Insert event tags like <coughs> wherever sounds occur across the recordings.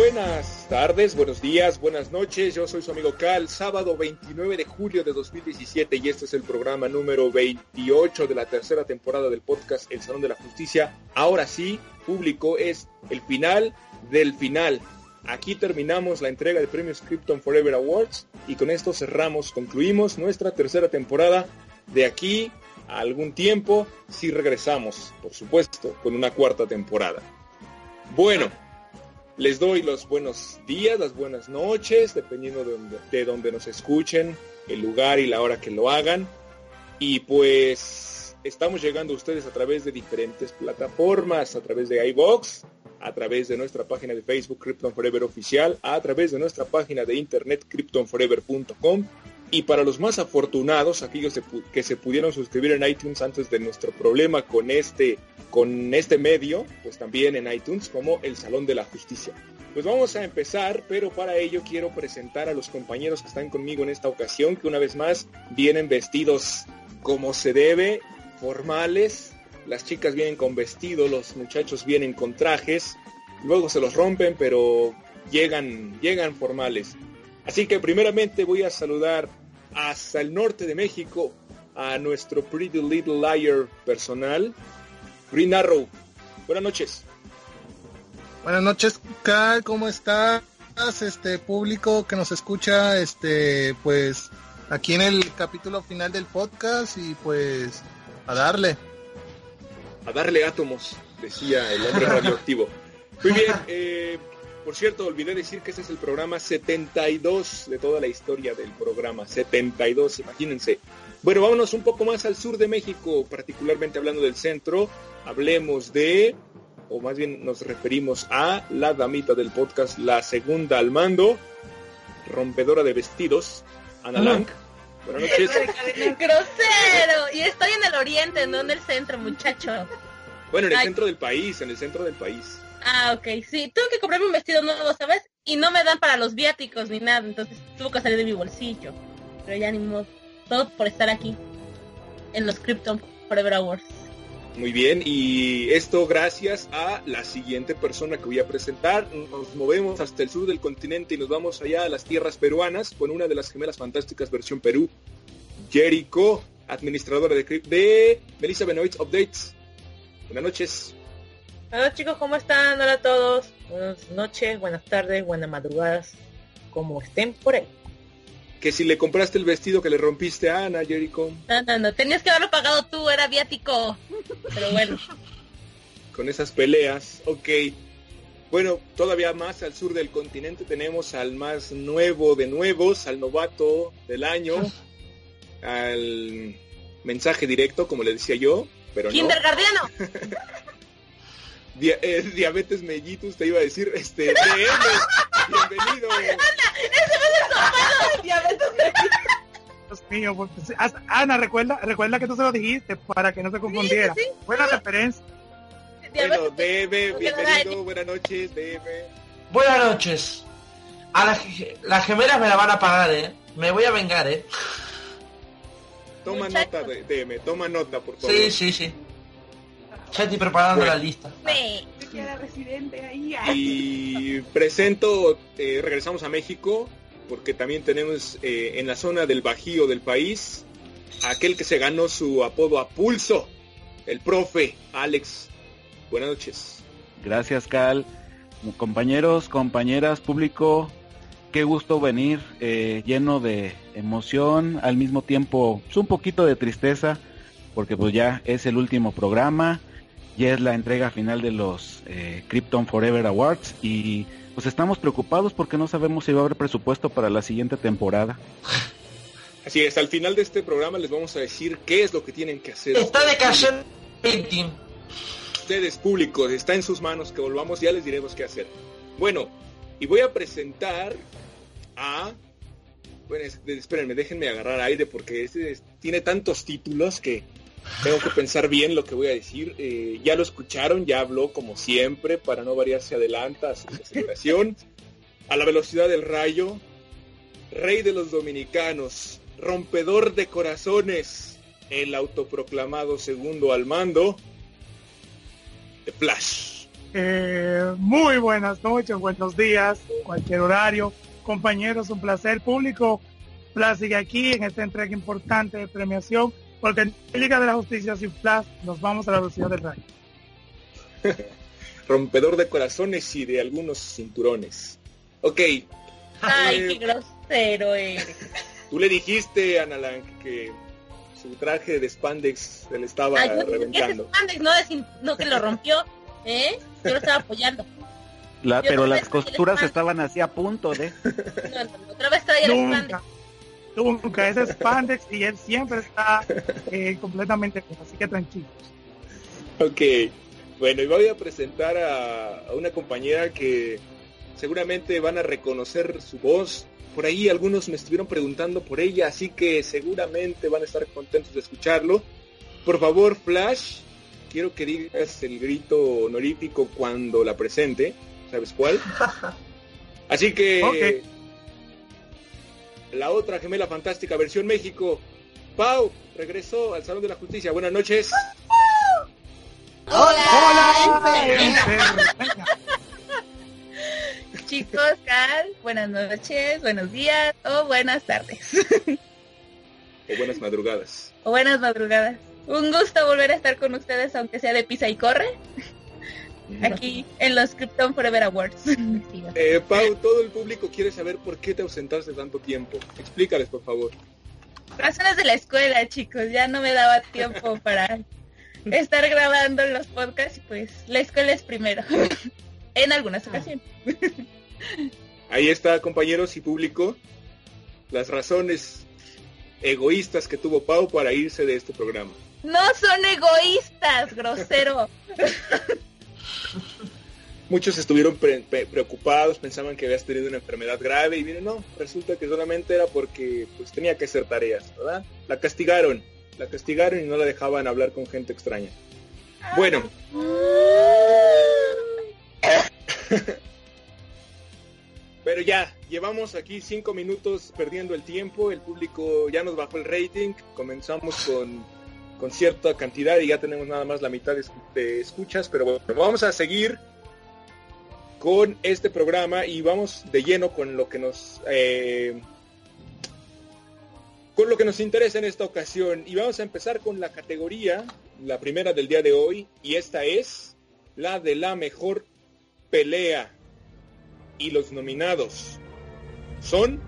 buenas tardes, buenos días, buenas noches. Yo soy su amigo Cal, sábado 29 de julio de 2017 y este es el programa número 28 de la tercera temporada del podcast El Salón de la Justicia. Ahora sí, público, es el final del final. Aquí terminamos la entrega de premios Krypton Forever Awards y con esto cerramos, concluimos nuestra tercera temporada. De aquí a algún tiempo, si regresamos, por supuesto, con una cuarta temporada. Bueno, les doy los buenos días, las buenas noches, dependiendo de donde, de donde nos escuchen, el lugar y la hora que lo hagan. Y pues estamos llegando a ustedes a través de diferentes plataformas, a través de iBox, a través de nuestra página de Facebook Krypton Forever Oficial, a través de nuestra página de internet kryptonforever.com y para los más afortunados, aquellos que se pudieron suscribir en iTunes antes de nuestro problema con este, con este medio, pues también en iTunes como el Salón de la Justicia. Pues vamos a empezar, pero para ello quiero presentar a los compañeros que están conmigo en esta ocasión, que una vez más vienen vestidos como se debe, formales. Las chicas vienen con vestido, los muchachos vienen con trajes, luego se los rompen, pero llegan, llegan formales. Así que primeramente voy a saludar hasta el norte de México a nuestro Pretty Little Liar personal, Green Arrow. Buenas noches. Buenas noches, Carl, ¿cómo estás? Este público que nos escucha, este, pues aquí en el capítulo final del podcast y pues a darle. A darle átomos, decía el hombre <laughs> radioactivo. Muy bien, eh, por cierto, olvidé decir que este es el programa 72 de toda la historia del programa. 72, imagínense. Bueno, vámonos un poco más al sur de México, particularmente hablando del centro. Hablemos de, o más bien nos referimos a la damita del podcast, la segunda al mando, rompedora de vestidos, Ana Lang. Buenas noches. Grosero. Y estoy en el oriente, no en el centro, muchacho. Bueno, en el centro del país, en el centro del país. Ah, ok, sí, tengo que comprarme un vestido nuevo, ¿sabes? Y no me dan para los viáticos ni nada, entonces tuvo que salir de mi bolsillo. Pero ya ni modo, todo por estar aquí, en los Krypton Forever Awards. Muy bien, y esto gracias a la siguiente persona que voy a presentar. Nos movemos hasta el sur del continente y nos vamos allá a las tierras peruanas con una de las gemelas fantásticas versión Perú, Jericho, administradora de, de Melissa Benoit Updates. Buenas noches. Hola chicos, ¿cómo están? Hola a todos. Buenas noches, buenas tardes, buenas madrugadas, como estén por ahí. Que si le compraste el vestido que le rompiste a Ana, Jericho. No, no, no, tenías que haberlo pagado tú, era viático. Pero bueno. <laughs> Con esas peleas, ok. Bueno, todavía más al sur del continente tenemos al más nuevo de nuevos, al novato del año, <laughs> al mensaje directo, como le decía yo, pero Kindergardiano. <laughs> Eh, diabetes mellitus, te iba a decir, este, DM, bienvenido. <laughs> ¡Ana, Diabetes Dios mío, pues, Ana, recuerda, recuerda que tú se lo dijiste para que no se confundiera. Buena referencia. Bueno, DM, bienvenido, buenas noches, DM. Buenas noches. A las, las gemelas me la van a pagar, ¿eh? Me voy a vengar, ¿eh? Toma nota, DM, toma nota, por favor. Sí, sí, sí. Ya estoy preparando la lista. Y presento, eh, regresamos a México, porque también tenemos eh, en la zona del Bajío del país, aquel que se ganó su apodo a pulso, el profe Alex. Buenas noches. Gracias, Cal. Compañeros, compañeras, público, qué gusto venir eh, lleno de emoción, al mismo tiempo pues, un poquito de tristeza, porque pues ya es el último programa ya es la entrega final de los eh, Krypton Forever Awards y pues estamos preocupados porque no sabemos si va a haber presupuesto para la siguiente temporada. Así es, al final de este programa les vamos a decir qué es lo que tienen que hacer. Está de cayendo Ustedes públicos, está en sus manos que volvamos, ya les diremos qué hacer. Bueno, y voy a presentar a... Bueno, espérenme, déjenme agarrar aire porque este tiene tantos títulos que tengo que pensar bien lo que voy a decir. Eh, ya lo escucharon, ya habló como siempre, para no variar se adelanta a su aceleración. A la velocidad del rayo, rey de los dominicanos, rompedor de corazones, el autoproclamado segundo al mando, de Flash. Eh, muy buenas noches, buenos días, cualquier horario. Compañeros, un placer. Público, placer aquí en esta entrega importante de premiación, porque en Liga de la Justicia sin Flash nos vamos a la velocidad del rayo. <laughs> Rompedor de corazones y de algunos cinturones. Ok. Ay, Eh, qué grosero eres. Tú le dijiste a Nalang que su traje de spandex se le estaba Ay, yo reventando. spandex no, no que lo rompió, ¿eh? Yo lo estaba apoyando. La- pero las costuras estaban así a punto de... No, no, no, otra vez traía el spandex. Nunca, ese es Spandex y él siempre está eh, completamente bien, así que tranquilo. Ok. Bueno, y voy a presentar a, a una compañera que seguramente van a reconocer su voz. Por ahí algunos me estuvieron preguntando por ella, así que seguramente van a estar contentos de escucharlo. Por favor, Flash, quiero que digas el grito honorífico cuando la presente. ¿Sabes cuál? <laughs> Así que la otra gemela fantástica versión México, Pau, regresó al Salón de la Justicia. Buenas noches. Chicos, Cal, buenas noches, buenos días o buenas tardes O buenas madrugadas. o buenas madrugadas. Un gusto volver a estar con ustedes, aunque sea de pisa y corre, aquí en los Krypton Forever Awards. <laughs> Eh, Pau, todo el público quiere saber por qué te ausentaste tanto tiempo. Explícales, por favor. Razones de la escuela, chicos, ya no me daba tiempo <laughs> para estar grabando los podcasts, y pues la escuela es primero, <laughs> en algunas ocasiones. Ahí está, compañeros y público, las razones egoístas que tuvo Pau para irse de este programa. No son egoístas, grosero. Muchos estuvieron preocupados, pensaban que habías tenido una enfermedad grave y miren, no, resulta que solamente era porque pues tenía que hacer tareas, ¿verdad? La castigaron, la castigaron y no la dejaban hablar con gente extraña. Bueno, <laughs> pero ya, llevamos aquí cinco minutos perdiendo el tiempo, el público ya nos bajó el rating, comenzamos con, con cierta cantidad y ya tenemos nada más la mitad de, escu- de escuchas, pero bueno, vamos a seguir con este programa y vamos de lleno con lo que nos eh, con lo que nos interesa en esta ocasión. Y vamos a empezar con la categoría la primera del día de hoy y esta es la de la mejor pelea. Y los nominados son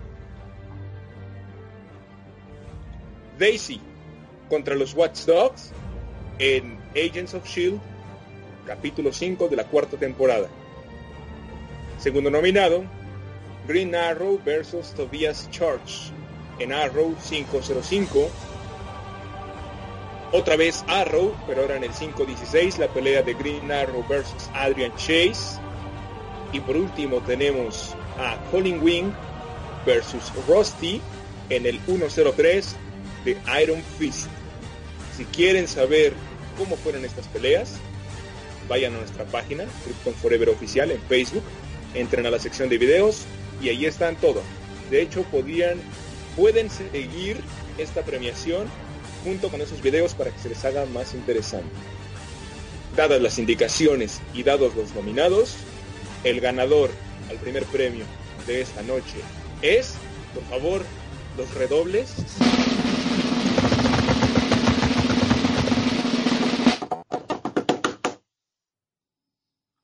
Daisy contra los Watch Dogs en Agents of Shield capítulo 5 de la cuarta temporada Segundo nominado, Green Arrow versus Tobias Church en Arrow 505. Otra vez Arrow, pero ahora en el 516, la pelea de Green Arrow versus Adrian Chase. Y por último tenemos a Colin Wing versus Rusty en el 103 de Iron Fist. Si quieren saber cómo fueron estas peleas, vayan a nuestra página, Krypton Forever Oficial en Facebook, entren a la sección de videos y ahí están todo. De hecho, podían, pueden seguir esta premiación junto con esos videos para que se les haga más interesante. Dadas las indicaciones y dados los nominados, el ganador al primer premio de esta noche es, por favor, los redobles.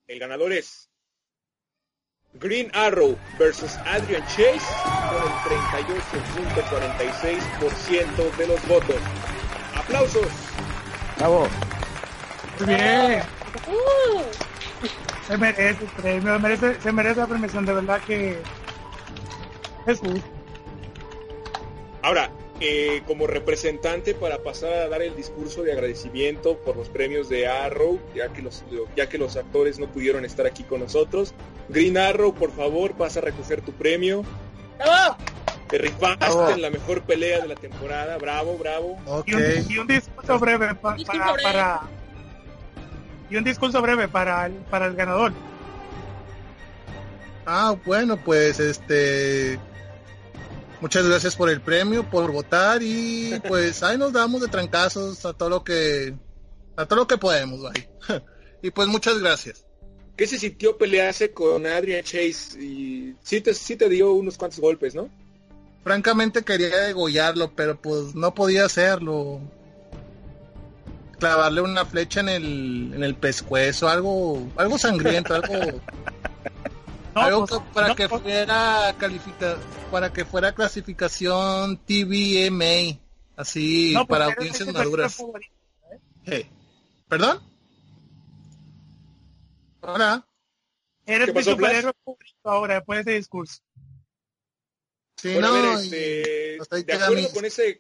El ganador es Green Arrow versus Adrian Chase con el 38.46% de los votos. ¡Aplausos! Bravo. Muy bien, Uh, se merece el premio, se merece, se merece la premiación, de verdad que es justo. Ahora, eh, como representante para pasar a dar el discurso de agradecimiento por los premios de Arrow, ya que los, ya que los actores no pudieron estar aquí con nosotros. Green Arrow, por favor, pasa a recoger tu premio. ¡Bravo! Te rifaste Bravo. en la mejor pelea de la temporada. Bravo, bravo. Ok. Y un, y un discurso breve pa- Discurso para, breve. para y un discurso breve para el, para el ganador. Ah, bueno, pues este muchas gracias por el premio, por votar y pues ahí nos damos de trancazos a todo lo que a todo lo que podemos, ahí. <laughs> y pues muchas gracias. ¿Qué se sintió pelearse con Adrian Chase? Y sí te, sí te dio unos cuantos golpes, ¿no? Francamente quería degollarlo, pero pues no podía hacerlo. Clavarle una flecha en el, en el pescuezo, algo, algo sangriento, algo, <laughs> No, algo pues, que- para no, que pues, fuera califica, para que fuera clasificación TVMA, así no, pues, para audiencias maduras. favorito. Eh, ¿Perdón? Hola. Eres ¿Qué mi superhéroe favorito ahora, después de ese discurso. Sí, Bueno, a no, ver, este, de acuerdo con ese,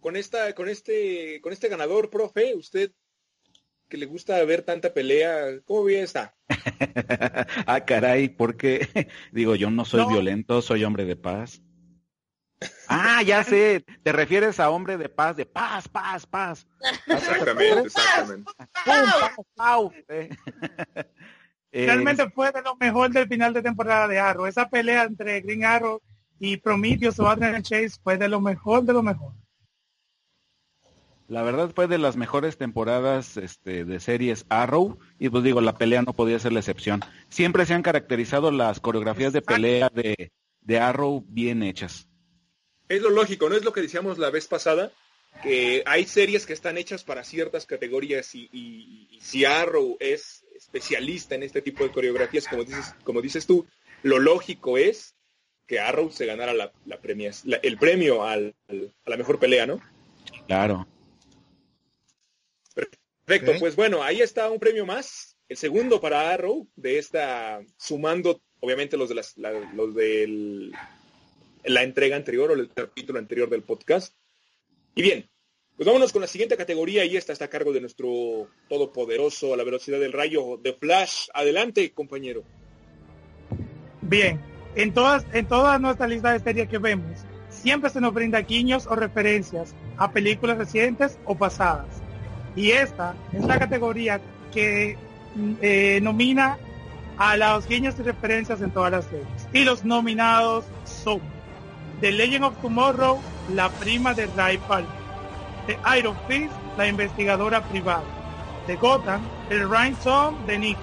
con esta, con este, con este ganador, profe, usted que le gusta ver tanta pelea, ¿cómo ve esta? <laughs> ah, caray, porque <laughs> digo, yo no soy No. violento, soy hombre de paz. Ah, ya sé, te refieres a hombre de paz, de paz, paz, paz. <laughs> Exactamente, exactamente. ¡Pum! ¡Pau! Realmente fue de lo mejor del final de temporada de Arrow. Esa pelea entre Green Arrow y Prometheus o Adrian Chase fue de lo mejor de lo mejor. La verdad fue de las mejores temporadas este, de series Arrow y pues digo, la pelea no podía ser la excepción. Siempre se han caracterizado las coreografías de pelea de, de Arrow bien hechas. Es lo lógico, ¿no? Es lo que decíamos la vez pasada, que hay series que están hechas para ciertas categorías y, y- y si Arrow es especialista en este tipo de coreografías, como dices, como dices tú, lo lógico es que Arrow se ganara la, la premias- la- el premio al- al- a la mejor pelea, ¿no? Claro. Perfecto, pues bueno, ahí está un premio más, el segundo para Arrow, de esta, sumando obviamente los de las, la, los del, la entrega anterior o el capítulo anterior del podcast. Y bien, pues vámonos con la siguiente categoría y esta está a cargo de nuestro todopoderoso a la velocidad del rayo de Flash. Adelante, compañero. Bien, en todas, en toda nuestra lista de series que vemos, siempre se nos brinda guiños o referencias a películas recientes o pasadas. Y esta es la categoría que mm, eh, nomina a los guiños y referencias en todas las series. Y los nominados son The Legend of Tomorrow, la prima de Ray Palmer. The Iron Fist, la investigadora privada. De Gotham, el Rhinestone de Nick.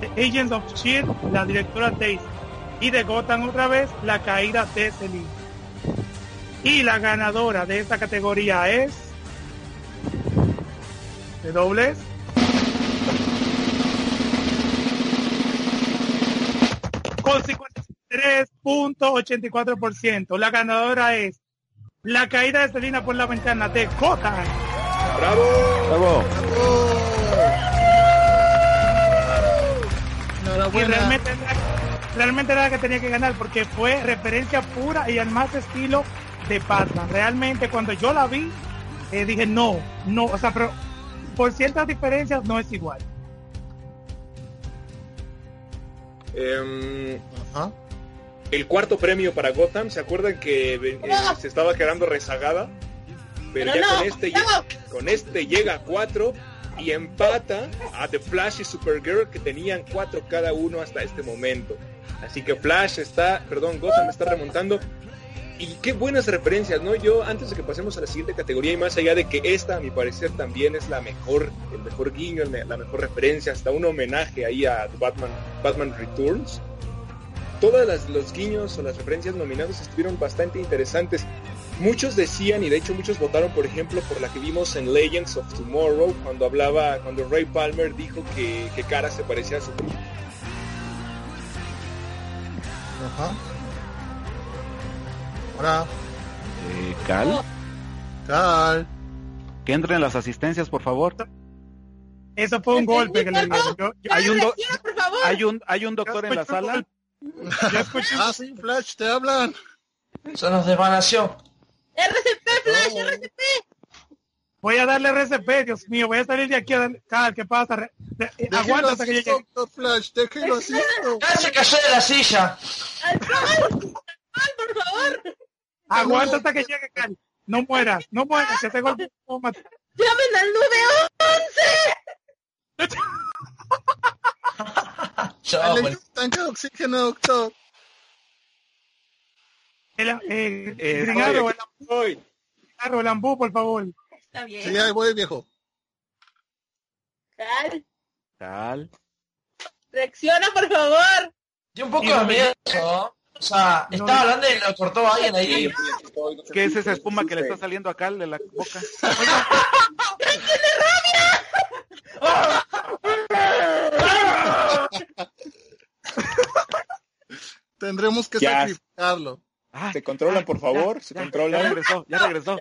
The Agents of Shield, la directora Daisy. Y de Gotham otra vez, la caída de Selina. Y la ganadora de esta categoría es... ¿De dobles? Con 53.84%. La ganadora es la caída de Selina por la ventana de Gotham. ¡Bravo! Bravo. Y realmente, realmente era la que tenía que ganar porque fue referencia pura y al más estilo de Batman. Realmente cuando yo la vi, eh, dije no, no, o sea, pero por ciertas diferencias no es igual. Em, Ajá. el cuarto premio para Gotham, ¿se acuerdan que eh, se estaba quedando rezagada? Pero, Pero ya no, con este no. con este llega a cuatro y empata a The Flash y Supergirl que tenían cuatro cada uno hasta este momento. Así que Flash está, perdón, Gotham está remontando. Y qué buenas referencias, ¿no? Yo, antes de que pasemos a la siguiente categoría, y más allá de que esta, a mi parecer, también es la mejor, el mejor guiño, la mejor referencia, hasta un homenaje ahí a Batman, Batman Returns. Todas las, los guiños o las referencias nominadas estuvieron bastante interesantes. Muchos decían, y de hecho muchos votaron, por ejemplo, por la que vimos en Legends of Tomorrow, cuando hablaba, cuando Ray Palmer dijo que, que Cara se parecía a su. Ajá. Ahora, Eh, Cal, Cal. que entren las asistencias, por favor. Eso fue un golpe que le dio. Yo, yo- Hay un, do- hay un, hay un doctor en la sala. yo escuché Ah, sí, Flash, te hablan. Son los de Vanación. RCP, Flash, No. RCP. Voy a darle RCP, Dios mío, voy a salir de aquí a darle... Cal, ¿qué pasa? Re- re- eh, aguanta hasta que llegue. doctor Flash, déjelo así. ¡Ah, se cayó de la silla! Alcohol, alcohol, por favor. Aguanta hasta que llegue, Cal. No mueras, no mueras, que ese golpe te va a matar. Llamen al 911. Chao, bueno. tanque de oxígeno, doctor. El, eh, Eh, estoy. el Arrow, el Ambú, por favor. Está bien. Sí, voy, viejo. Cal, Cal. Reacciona, por favor. Dio un poco de miedo. O sea, No, estaba hablando y lo cortó alguien ahí. ¿Qué es esa espuma que le está saliendo acá de la boca? Tendremos que Ya. sacrificarlo. Ah, ¿Se controlan, por favor? ¿Se ya, controlan? Ya regresó, ya regresó.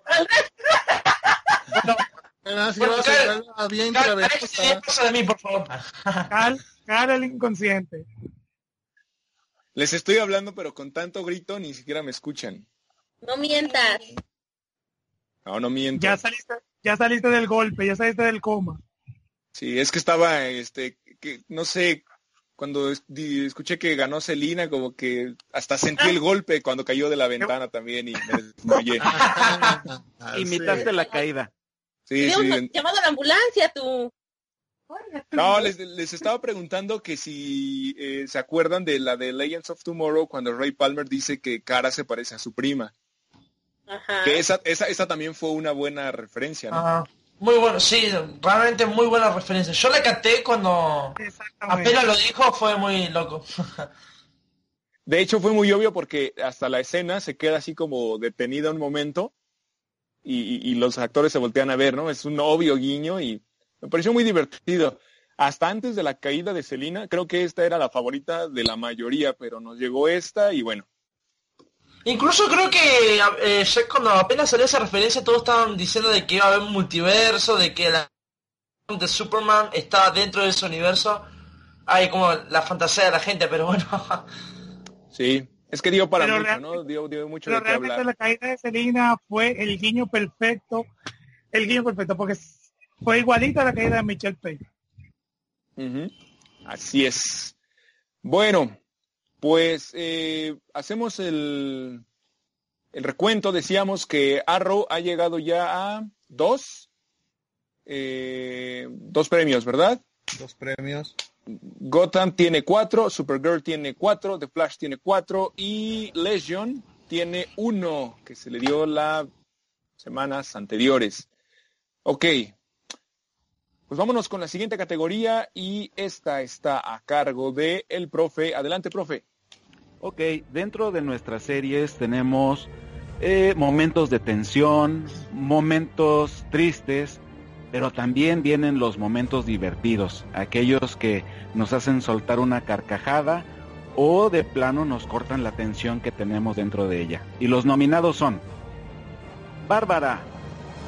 Si Bueno, a de mí, por favor. Cal, Cal el inconsciente. Les estoy hablando, pero con tanto grito ni siquiera me escuchan. No mientas. No, no miento. Ya saliste, ya saliste del golpe, ya saliste del coma. Sí, es que estaba, este, que no sé, cuando escuché que ganó Celina, como que hasta sentí el golpe cuando cayó de la ventana también y me desmayé. Ah, <laughs> Imitaste la caída. Sí, sí. llamado a la ambulancia, tú. No, les, les estaba preguntando que si eh, se acuerdan de la de Legends of Tomorrow cuando Ray Palmer dice que Cara se parece a su prima. Ajá. Que esa, esa, esa también fue una buena referencia, ¿no? Ah, muy bueno, sí, realmente muy buena referencia. Yo la capté cuando apenas lo dijo, fue muy loco. <laughs> De hecho, fue muy obvio porque hasta la escena se queda así como detenida un momento y, y- y los actores se voltean a ver, ¿no? Es un obvio guiño y me pareció muy divertido. Hasta antes de la caída de Selina, creo que esta era la favorita de la mayoría, pero nos llegó esta y bueno, Incluso creo que eh, ya cuando apenas salió esa referencia todos estaban diciendo de que iba a haber un multiverso, de que la de Superman estaba dentro de ese universo. Hay como la fantasía de la gente, pero bueno. <laughs> sí. Es que dio para Pero mucho, ¿no? Dio, dio mucho Pero de realmente hablar. la caída de Selina fue el guiño perfecto, el guiño perfecto, porque fue igualita a la caída de Michelle Payne. Ujú. Así es. Bueno, pues eh, hacemos el, el recuento. Decíamos que Arrow ha llegado ya a dos, eh, dos premios, ¿verdad? Dos premios. Gotham tiene cuatro, Supergirl tiene cuatro, The Flash tiene cuatro y Legion tiene uno que se le dio las semanas anteriores. Ok, pues vámonos con la siguiente categoría y esta está a cargo de el profe. Adelante, profe. Ok, dentro de nuestras series tenemos eh, momentos de tensión, momentos tristes, pero también vienen los momentos divertidos, aquellos que nos hacen soltar una carcajada o de plano nos cortan la tensión que tenemos dentro de ella. Y los nominados son Bárbara,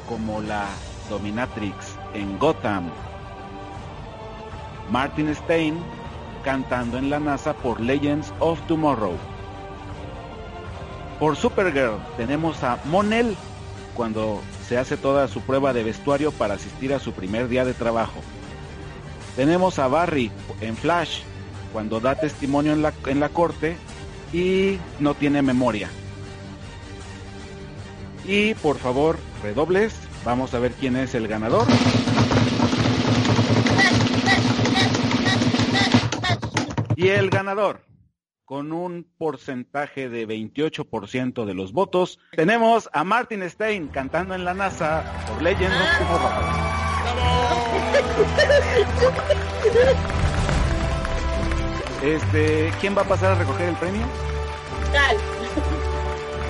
como la Dominatrix en Gotham, Martin Stein, cantando en la NASA por Legends of Tomorrow. Por Supergirl tenemos a Monel cuando se hace toda su prueba de vestuario para asistir a su primer día de trabajo. Tenemos a Barry en Flash cuando da testimonio en la, en la corte y no tiene memoria. Y por favor, redobles, vamos a ver quién es el ganador. Y el ganador, con un porcentaje de 28% de los votos, tenemos a Martin Stein cantando en la NASA por Legends. Este, ¿quién va a pasar a recoger el premio?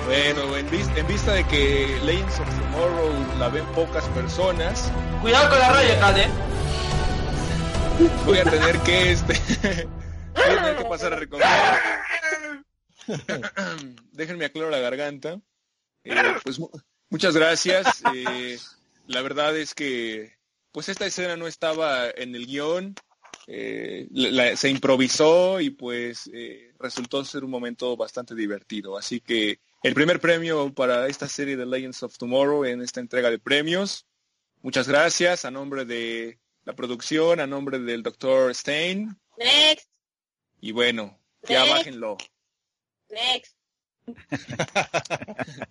Bueno, en, vis- en vista de que Legends of Tomorrow la ven pocas personas, Cuidado con la raya, Cade. voy a tener que este <laughs> voy a tener que pasar a recoger. <coughs> Déjenme aclaro la garganta. Eh, pues mu- muchas gracias. Eh, la verdad es que pues esta escena no estaba en el guion. Eh, la- se improvisó y pues resultó ser un momento bastante divertido. Así que el primer premio para esta serie de Legends of Tomorrow en esta entrega de premios. Muchas gracias a nombre de la producción, a nombre del doctor Stein. Next. Y bueno, ya Next. bájenlo. Next. <laughs>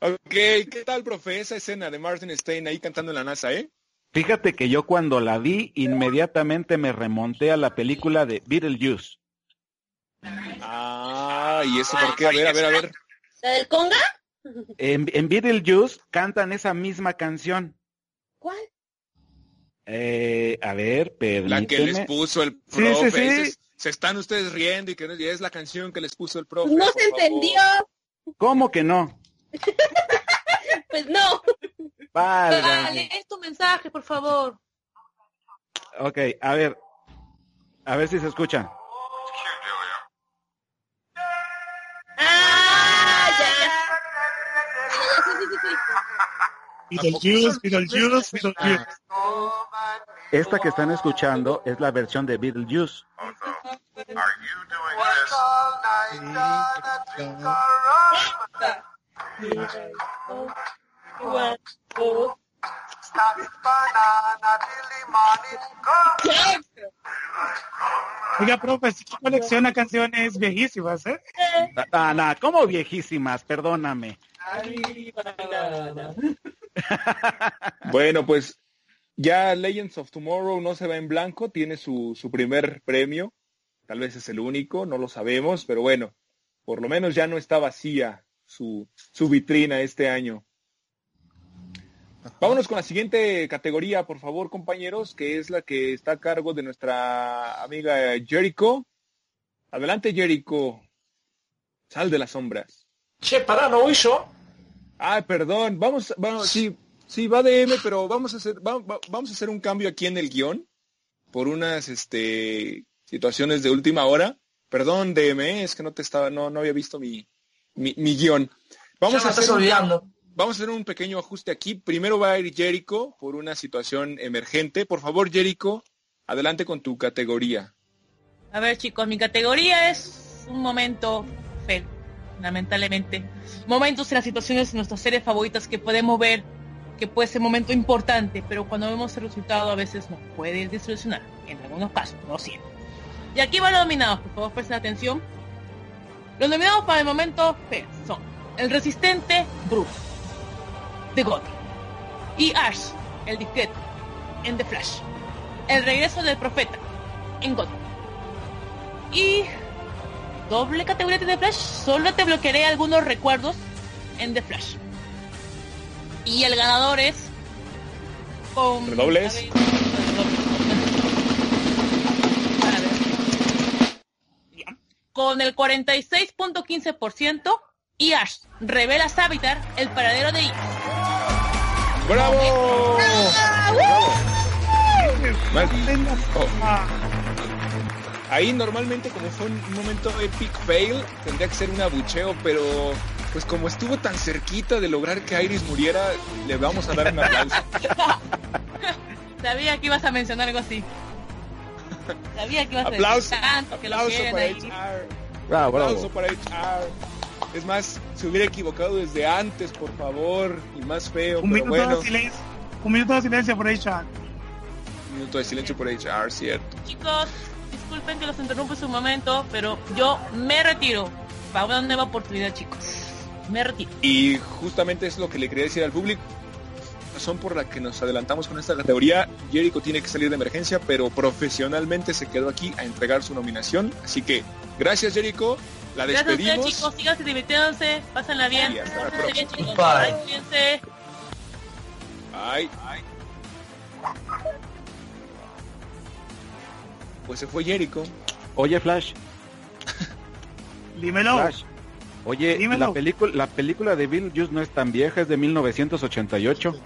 Ok, ¿qué tal, profe? Esa escena de Martin Stein ahí cantando en la NASA, ¿eh? Fíjate que yo cuando la vi inmediatamente me remonté a la película de Beetlejuice. Ah, ¿y eso por qué? A ver, a ver, a ver. ¿La del conga? En, en Beetlejuice cantan esa misma canción. ¿Cuál? Eh, a ver, permíteme. La que les puso el profe. sí, sí. Se, se están ustedes riendo y que no- y es la canción que les puso el profe. No se favor. entendió. ¿Cómo que no? <laughs> Pues no. Válgame. Dale, es tu mensaje, por favor. Ok, a ver. A ver si se escucha. Beetlejuice, Beetlejuice, Beetlejuice. Esta que están escuchando es la versión de Beetlejuice. Oiga, profe, sí colecciona canciones viejísimas, ¿eh? Ah, nah, ¿cómo viejísimas? Perdóname. <laughs> Bueno, pues ya Legends of Tomorrow no se va en blanco, tiene su, su primer premio. Tal vez es el único, no lo sabemos, pero bueno, por lo menos ya no está vacía su, su vitrina este año. Vámonos con la siguiente categoría, por favor, compañeros, que es la que está a cargo de nuestra amiga Jericho. Adelante, Jericho. Sal de las sombras. Che, pará, ¿no voy yo? Ah, perdón, vamos, vamos, sí, sí, va DM, pero vamos a hacer, va- va- vamos a hacer un cambio aquí en el guion por unas, este, situaciones de última hora. Perdón, DM, es que no te estaba, no, no había visto mi, mi, mi guion. Vamos ya a hacer un-. Vamos a hacer un pequeño ajuste aquí. Primero va a ir Jericho por una situación emergente. Por favor, Jericho, adelante con tu categoría. A ver, chicos, mi categoría es un momento feo, lamentablemente. Momentos en las situaciones de nuestras series favoritas que podemos ver que puede ser momento importante, pero cuando vemos el resultado a veces nos puede desilusionar. En algunos casos, no siempre. Y aquí van los nominados, por favor, presten atención. Los nominados para el momento son El Resistente Bruce, de Gotham, y Ash, el discreto, en The Flash. El regreso del profeta, en Gotham. Y doble categoría de The Flash, solo te bloquearé algunos recuerdos en The Flash. Y el ganador es con. Con el 46.15% y Ash revela Savitar el paradero de Iris. ¡Bravo! Mal- oh, Ah, Ahí normalmente como fue un momento epic fail, tendría que ser un abucheo, pero pues como estuvo tan cerquita de lograr que Iris muriera, le vamos a dar un aplauso. <laughs> Sabía que ibas a mencionar algo así. Sabía que ibas a Aplauso, decir tanto que lo aplauso quieren para a HR. Bravo, Aplauso bravo. para HR. Es más, se hubiera equivocado desde antes, por favor, y más feo, un pero minuto bueno. de silencio. Un minuto de silencio por chat. Un minuto de silencio por HR, cierto. Chicos, disculpen que los interrumpo un momento, pero yo me retiro. Para una nueva oportunidad, chicos. Me retiro. Y justamente es lo que le quería decir al público. Razón por la que nos adelantamos con esta categoría. Jericho tiene que salir de emergencia, pero profesionalmente se quedó aquí a entregar su nominación. Así que gracias Jericho, la Gracias a ustedes, despedimos. chicos. Síganse divirtiéndose. Pásenla bien. Y hasta la bien, próxima. chicos. Bye. Bye, cuídense. Ay, Pues se fue Jericho. Oye, Flash, <laughs> Dímelo. Flash. Oye, Dímelo. la película, la película de Beetlejuice no es tan vieja, es de 1988.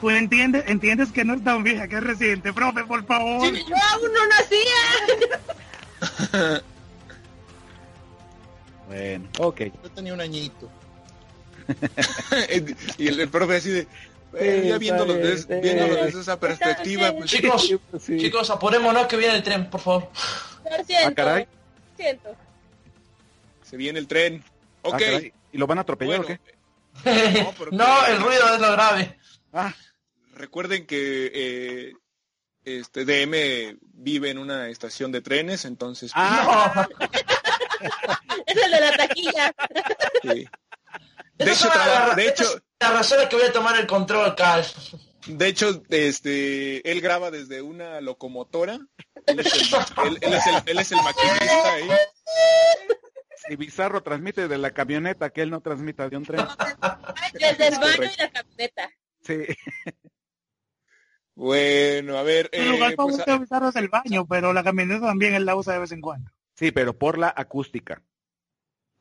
Tú entiendes, entiendes que no es tan vieja, que es reciente. Profe, por favor. Sí, yo aún no nacía. <laughs> Bueno, ok. Yo tenía un añito. <laughs> y el, el profe así de... "Bueno, ya viéndolo, desde, viéndolo desde esa perspectiva, pues Chicos, Sí. chicos, apurémonos que viene el tren, por favor. Lo siento. Ah, caray. Siento. se viene el tren. Ah, Ok. caray, ¿Y lo van a atropellar Bueno, o qué? <laughs> No, pero- no, el ruido es lo grave. Ah, Recuerden que eh, este DM vive en una estación de trenes, entonces pues, ah, <laughs> Es el de la taquilla. sí. de, hecho, traba- de hecho, La razón es que voy a tomar el control, Cal. de hecho, este, él graba desde una locomotora. Él es el, él- él es el- él es el maquinista ahí. si Bizarro transmite de la camioneta, que él no transmita de un tren. Desde el baño y la camioneta. Sí. Bueno, a ver. El eh, lugar pues, favorito de usarlo es el baño, pero la camioneta también él la usa de vez en cuando. Sí, pero por la acústica.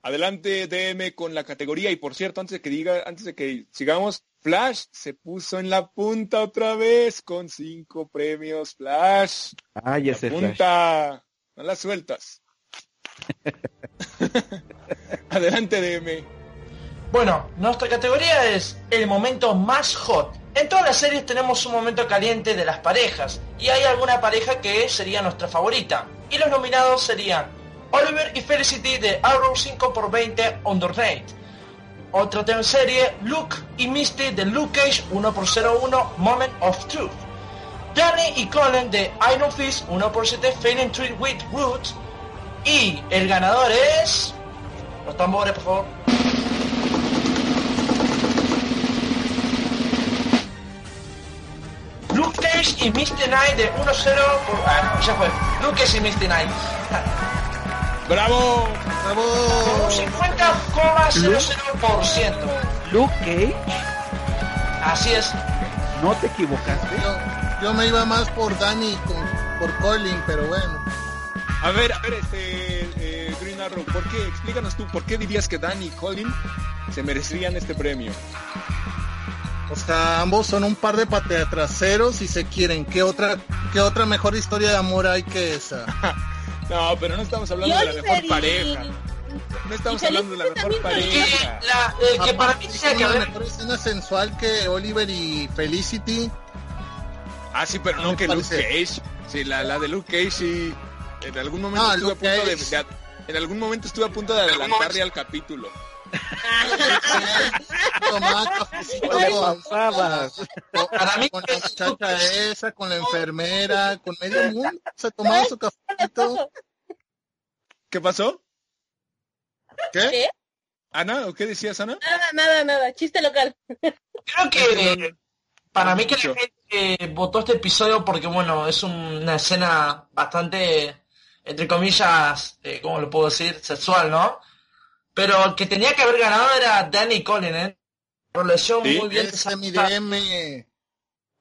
Adelante, DM con la categoría. Y por cierto, antes de que diga, antes de que sigamos, Flash se puso en la punta otra vez con cinco premios. Flash. Ay, La ese flash. punta. No las sueltas. <laughs> Adelante, DM. Bueno, nuestra categoría es el momento más hot. En todas las series tenemos un momento caliente de las parejas y hay alguna pareja que sería nuestra favorita. Y los nominados serían Oliver y Felicity de Arrow 5x20 Underrated. Otra serie, Luke y Misty de Luke Cage 1x01 Moment of Truth. Danny y Colin de Iron Fist 1x7 Failing Tree with Roots. Y el ganador es... Los tambores, por favor. Luke Cage y Misty Knight de 1-0 por... Ah, no, ya fue. Luke Cage y Misty Knight. <laughs> ¡Bravo! ¡Bravo! Un 50,00%. Luke Cage, Así es. ¿no te equivocaste? Yo, yo me iba más por Danny con, por Colin, pero bueno. A ver, a ver, este eh, Green Arrow, ¿por qué? Explícanos tú, ¿por qué dirías que Danny y Colin se merecerían este premio? O sea, ambos son un par de pateatraseros y se quieren. ¿Qué otra, qué otra mejor historia de amor hay que esa? <laughs> No, pero no estamos hablando de la mejor pareja. No estamos hablando de la Felicity mejor pareja. la, eh, que para mí sea que mejor escena sensual que Oliver y Felicity. Ah, sí, pero no que Luke. Cage. Sí, la, la de Luke Cage sí. En algún momento Ah, estuve a punto de- en algún momento estuve a punto de adelantarle al capítulo. Tomaba cafecito Le con, Para mí con la muchacha esa, con la enfermera, con medio mundo. Se tomaba su cafecito. ¿Qué pasó? ¿Qué? ¿Qué? ¿Ana? ¿O qué decías, Ana? Nada, nada, nada. Chiste local. Creo que eh, para mí que la gente votó este episodio porque, bueno, es un- una escena bastante, entre comillas, eh, ¿cómo lo puedo decir? Sexual, ¿no? Pero el que tenía que haber ganado era Danny y Colin, ¿eh? Relación Sí. muy bien mi. DM.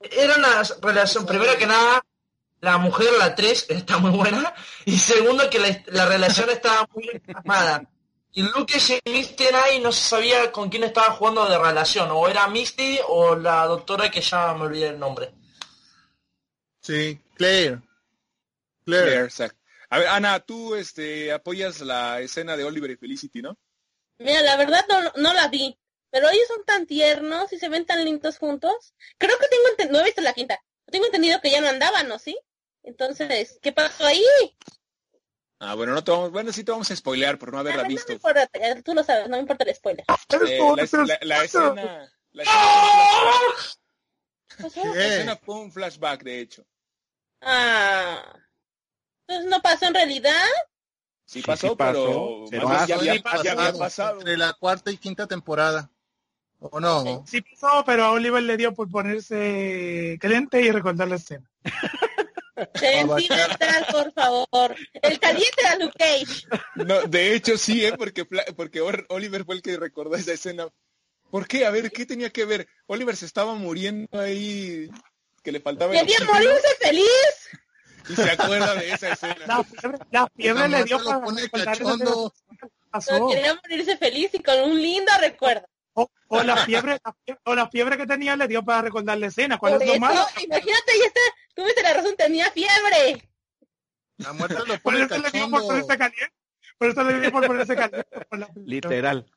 Era una relación, primero que nada, la mujer, la actriz, está muy buena. Y segundo, que la, la relación estaba muy bien armada. Y Luke y Misty Knight no se sabía con quién estaba jugando de relación. O era Misty o la doctora que ya me olvidé el nombre. Sí, Claire. Claire. Claire, exacto. A ver, Ana, tú este, apoyas la escena de Oliver y Felicity, ¿no? Mira, la verdad no, no la vi. Pero ellos son tan tiernos y se ven tan lindos juntos. Creo que tengo entendido, no he visto la quinta. Tengo entendido que ya no andaban, ¿no? ¿Sí? Entonces, ¿qué pasó ahí? Ah, bueno, no te vamos, bueno, sí te vamos a spoilear por no haberla Ah, no me visto. importa, ya tú lo sabes, no me importa el spoiler. Eh, la, la- la escena, la escena fue un flashback, de hecho. Ah. Entonces no pasó en realidad. Sí pasó, sí pasó, pero más ya, había, sí pasó. ya había pasado. Entre la cuarta y quinta temporada. ¿O no? Sí pasó, pero a Oliver le dio por ponerse caliente y recordar la escena. <laughs> Sentimental, por favor. El caliente era Luke Cage. No, de hecho sí, ¿eh? porque, porque Or- Oliver fue el que recordó esa escena. ¿Por qué? A ver, ¿qué tenía que ver? Oliver se estaba muriendo ahí, que le faltaba el Quería morirse feliz. Y se acuerda de esa La escena. fiebre, la fiebre le dio para pone cachondo. pasó. quería morirse feliz y con un lindo recuerdo. O, o la fiebre, la fiebre- o la fiebre que tenía le dio para recordar la escena. ¿Cuál Por es lo eso, malo? imagínate, ya está, tuviste la razón, tenía fiebre. La muerte lo Por eso le dio por ponerse caliente. Por eso le dio por ponerse caliente. por la- Literal.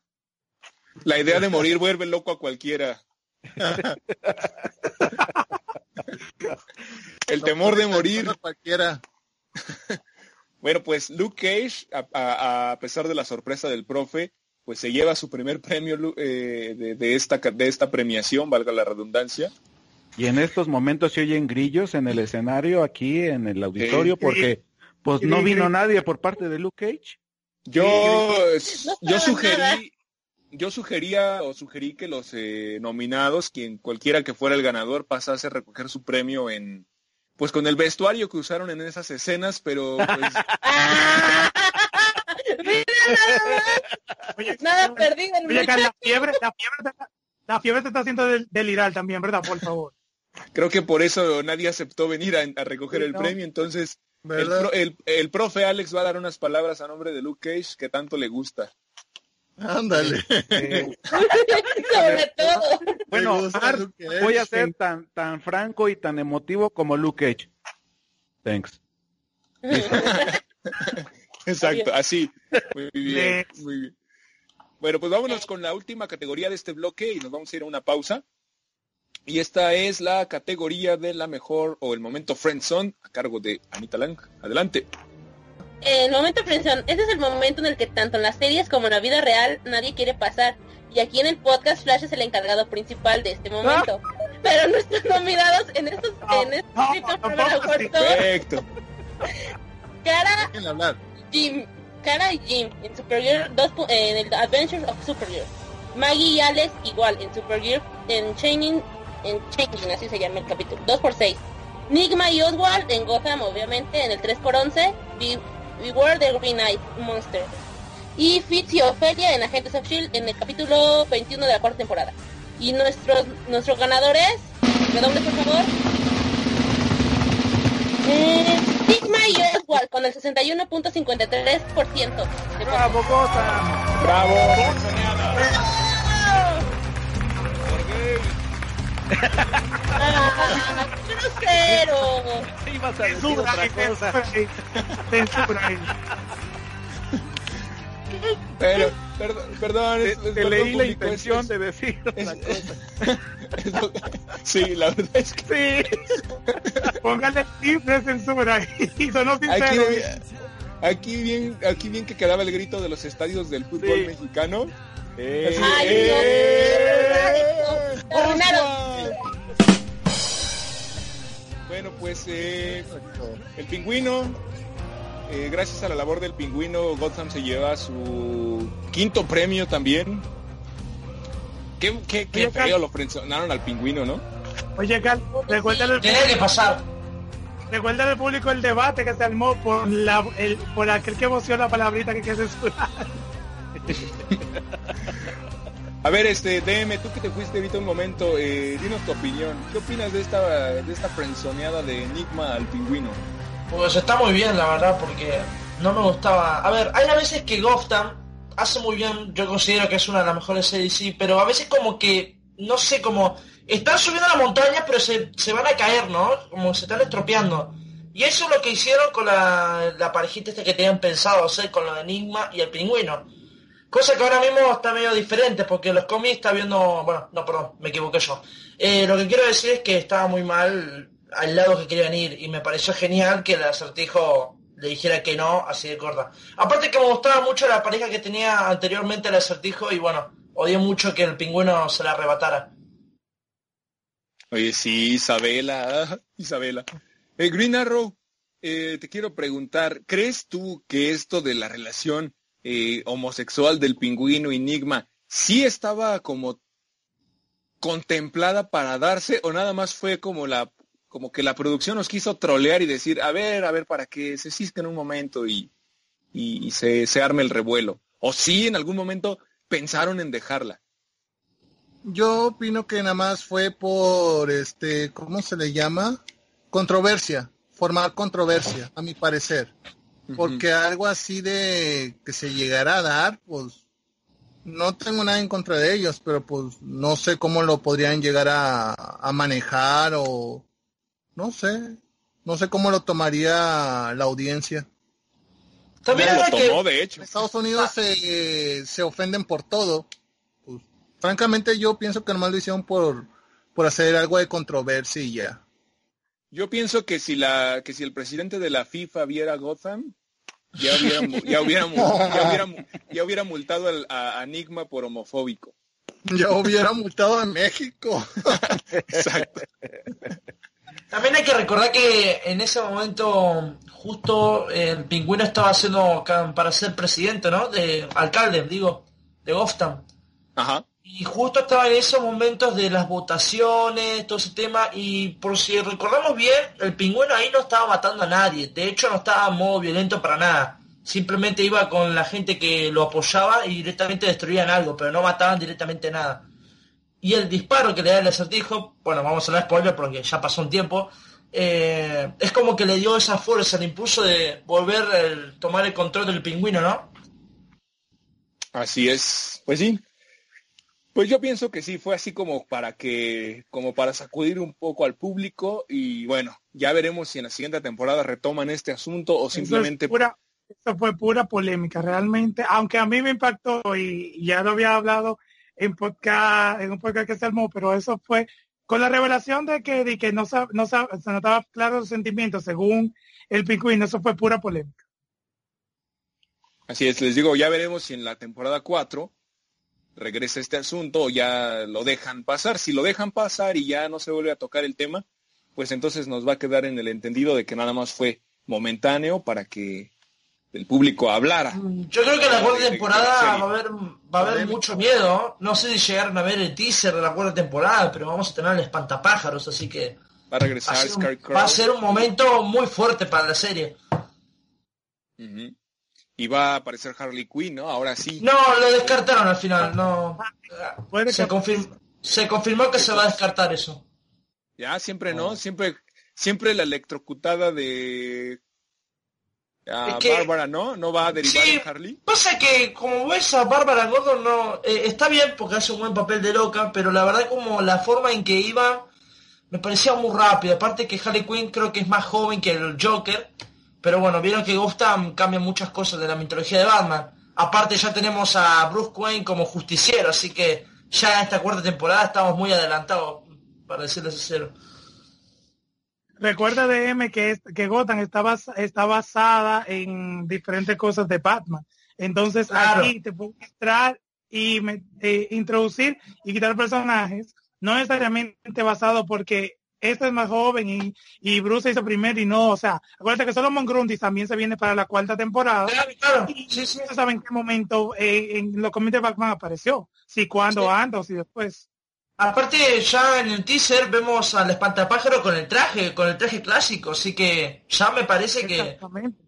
La idea de morir vuelve loco a cualquiera. <laughs> <laughs> El temor de morir. Cualquiera. <laughs> Bueno, pues Luke Cage, a, a- a pesar de la sorpresa del profe, pues se lleva su primer premio eh, de, de esta, ca- de esta premiación, valga la redundancia. Y en estos momentos se oyen grillos en el escenario aquí en el auditorio porque pues no vino nadie por parte de Luke Cage. Yo, No yo sugerí, yo sugería o sugerí que los eh, nominados, quien cualquiera que fuera el ganador, pasase a recoger su premio en, pues con el vestuario que usaron en esas escenas, pero pues. <laughs> Mira nada más. Oye, Nada perdido Oye, la fiebre, la fiebre, te, la fiebre te está haciendo del- delirar también, ¿verdad? Por favor. Creo que por eso nadie aceptó venir a, a recoger Sí, el no. premio. Entonces, el, el- el profe Alex va a dar unas palabras a nombre de Luke Cage que tanto le gusta. Ándale. Eh, <laughs> Sobre todo. bueno, voy a ser tan, tan franco y tan emotivo como Luke Cage. Thanks. <laughs> Exacto, así. Muy bien, muy bien. Bueno, pues vámonos con la última categoría de este bloque y nos vamos a ir a una pausa. Y esta es la categoría de la mejor o el momento Friendzone a cargo de Anita Lang. Adelante. El momento Friendzone, ese es el momento en el que tanto en las series como en la vida real nadie quiere pasar. Y aquí en el podcast Flash es el encargado principal de este momento. Pero nuestros nominados en estos, en este Perfecto. Cara. Jim, Cara y Jim en Supergirl 2, pu- en el Adventures of Supergirl. Maggie y Alex igual en Supergirl, en Chaining, en Changing, así se llama el capítulo, 2x6. Nigma y Oswald en Gotham, obviamente, en el 3x11. Be- Beware the Green Eye Monster. Y Fitz y Ophelia en Agentes of S.H.I.E.L.D. en el capítulo 21 de la cuarta temporada. Y nuestros, nuestros ganadores, redoble por favor. Eh, Nigma y Oswald con el 61.53% de votos. ¡Bravo! Bravo. ¡Ah, grosero! A decir otra cosa. Pero, perdón, perdón. Te, es- leí la intención es- de decir otra cosa. <laughs> sí, la verdad es que Sí. Póngale el tip de censura ahí. <laughs> Sonó aquí, sincero. aquí bien, aquí bien que quedaba el grito de los estadios del fútbol Sí. mexicano. Eh, Ay, ¡Eh! no. Bueno, pues eh, el pingüino, eh, gracias a la labor del pingüino, Gotham se lleva su quinto premio también. Qué, qué, qué Oye, Cal- feo lo frenzonaron al pingüino, ¿no? Oye, Cal, recuérdale al, Tiene que pasar. recuérdale al público el debate que se armó por, la, el, por aquel que emociona la palabrita que quiere censurar. <laughs> A ver, este, DM, tú que te fuiste ahorita un momento, eh, dinos tu opinión. ¿Qué opinas de esta, de esta frenzoneada de Enigma al pingüino? Pues está muy bien, la verdad, porque no me gustaba. A ver, hay a veces que Gotham hace muy bien, yo considero que es una de las mejores series, pero a veces como que, no sé, como están subiendo la montaña, pero se, se van a caer, ¿no? Como se están estropeando. Y eso es lo que hicieron con la, la parejita esta que tenían pensado hacer con lo de Enigma y el pingüino. Cosa que ahora mismo está medio diferente, porque los cómics está viendo... Bueno, no, perdón, me equivoqué yo. Eh, lo que quiero decir es que estaba muy mal al lado que querían ir, y me pareció genial que el acertijo le dijera que no, así de corta. Aparte que me gustaba mucho la pareja que tenía anteriormente el acertijo, y bueno, odié mucho que el pingüino se la arrebatara. Oye, sí, Isabela, <laughs> Isabela. Eh, Green Arrow, eh, te quiero preguntar, ¿crees tú que esto de la relación eh, homosexual del pingüino Enigma sí estaba como contemplada para darse o nada más fue como la como que la producción nos quiso trolear y decir, a ver, a ver, para que se cisquen un momento y, y, y se, se arme el revuelo? ¿O sí en algún momento pensaron en dejarla? Yo opino que nada más fue por, este, ¿cómo se le llama? Controversia, formar controversia, a mi parecer. Porque algo así de que se llegara a dar, pues no tengo nada en contra de ellos, pero pues no sé cómo lo podrían llegar a, a manejar o no sé, no sé cómo lo tomaría la audiencia. También No, que... de hecho. En Estados Unidos se, se ofenden por todo. Pues, francamente yo pienso que nomás lo hicieron por, por hacer algo de controversia y ya. Yo pienso que si la que si el presidente de la FIFA viera Gotham, ya hubiera ya hubiera ya hubiera, mu- ya hubiera multado al- a, Enigma por homofóbico. Ya hubiera multado a México. <laughs> Exacto. También hay que recordar que en ese momento justo el pingüino estaba haciendo para ser presidente, ¿no? De alcalde, digo, de Gotham. Ajá. Y justo estaba en esos momentos de las votaciones, todo ese tema, y por si recordamos bien, el pingüino ahí no estaba matando a nadie, de hecho no estaba en modo violento para nada, simplemente iba con la gente que lo apoyaba y directamente destruían algo, pero no mataban directamente nada. y el disparo que le da el acertijo, bueno, vamos a hablar spoiler porque ya pasó un tiempo, eh, es como que le dio esa fuerza, el impulso de volver a tomar el control del pingüino, ¿no? Así es, pues sí. Pues yo pienso que sí, fue así como para que, como para sacudir un poco al público y bueno, ya veremos si en la siguiente temporada retoman este asunto o simplemente... pura, eso fue pura polémica, realmente, aunque a mí me impactó y ya lo había hablado en podcast, en un podcast que se armó, pero eso fue con la revelación de que, de que no, no se notaba claro los sentimientos según el pingüino, eso fue pura polémica. Así es, les digo, ya veremos si en la temporada 4 regresa este asunto o ya lo dejan pasar. Si lo dejan pasar y ya no se vuelve a tocar el tema, pues entonces nos va a quedar en el entendido de que nada más fue momentáneo para que el público hablara. Yo creo que la cuarta temporada va a haber, va a haber mucho miedo. No sé si llegaron a ver el teaser de la cuarta temporada, pero vamos a tener el espantapájaros, así que va a regresar va a ser un momento muy fuerte para la serie. Y va a aparecer Harley Quinn, ¿no? Ahora sí. No, lo descartaron al final, no. Se, se confirmó que se va a descartar eso. Ya, siempre no, oh. siempre, siempre la electrocutada de Bárbara, ¿no? ¿No va a derivar en Harley? Pasa que, como ves a Bárbara Gordon, no, eh, está bien porque hace un buen papel de loca, pero la verdad como la forma en que iba me parecía muy rápido. Aparte que Harley Quinn creo que es más joven que el Joker, pero bueno, vieron que Gotham cambia muchas cosas de la mitología de Batman. Aparte ya tenemos a Bruce Wayne como justiciero, así que ya en esta cuarta temporada estamos muy adelantados, para decirles sincero. Recuerda de M que, que Gotham está, está basada en diferentes cosas de Batman. Entonces aquí te puedo entrar y eh, introducir y quitar personajes, no necesariamente basado porque este es más joven y, y Bruce hizo primero y no, o sea, acuérdate que Solomon Grundy también se viene para la cuarta temporada. Claro, Y sí, sí. no qué momento eh, en los cómics de Batman apareció, si cuando, antes o si después. Aparte ya en el teaser vemos al espantapájaro con el traje, con el traje clásico, así que ya me parece que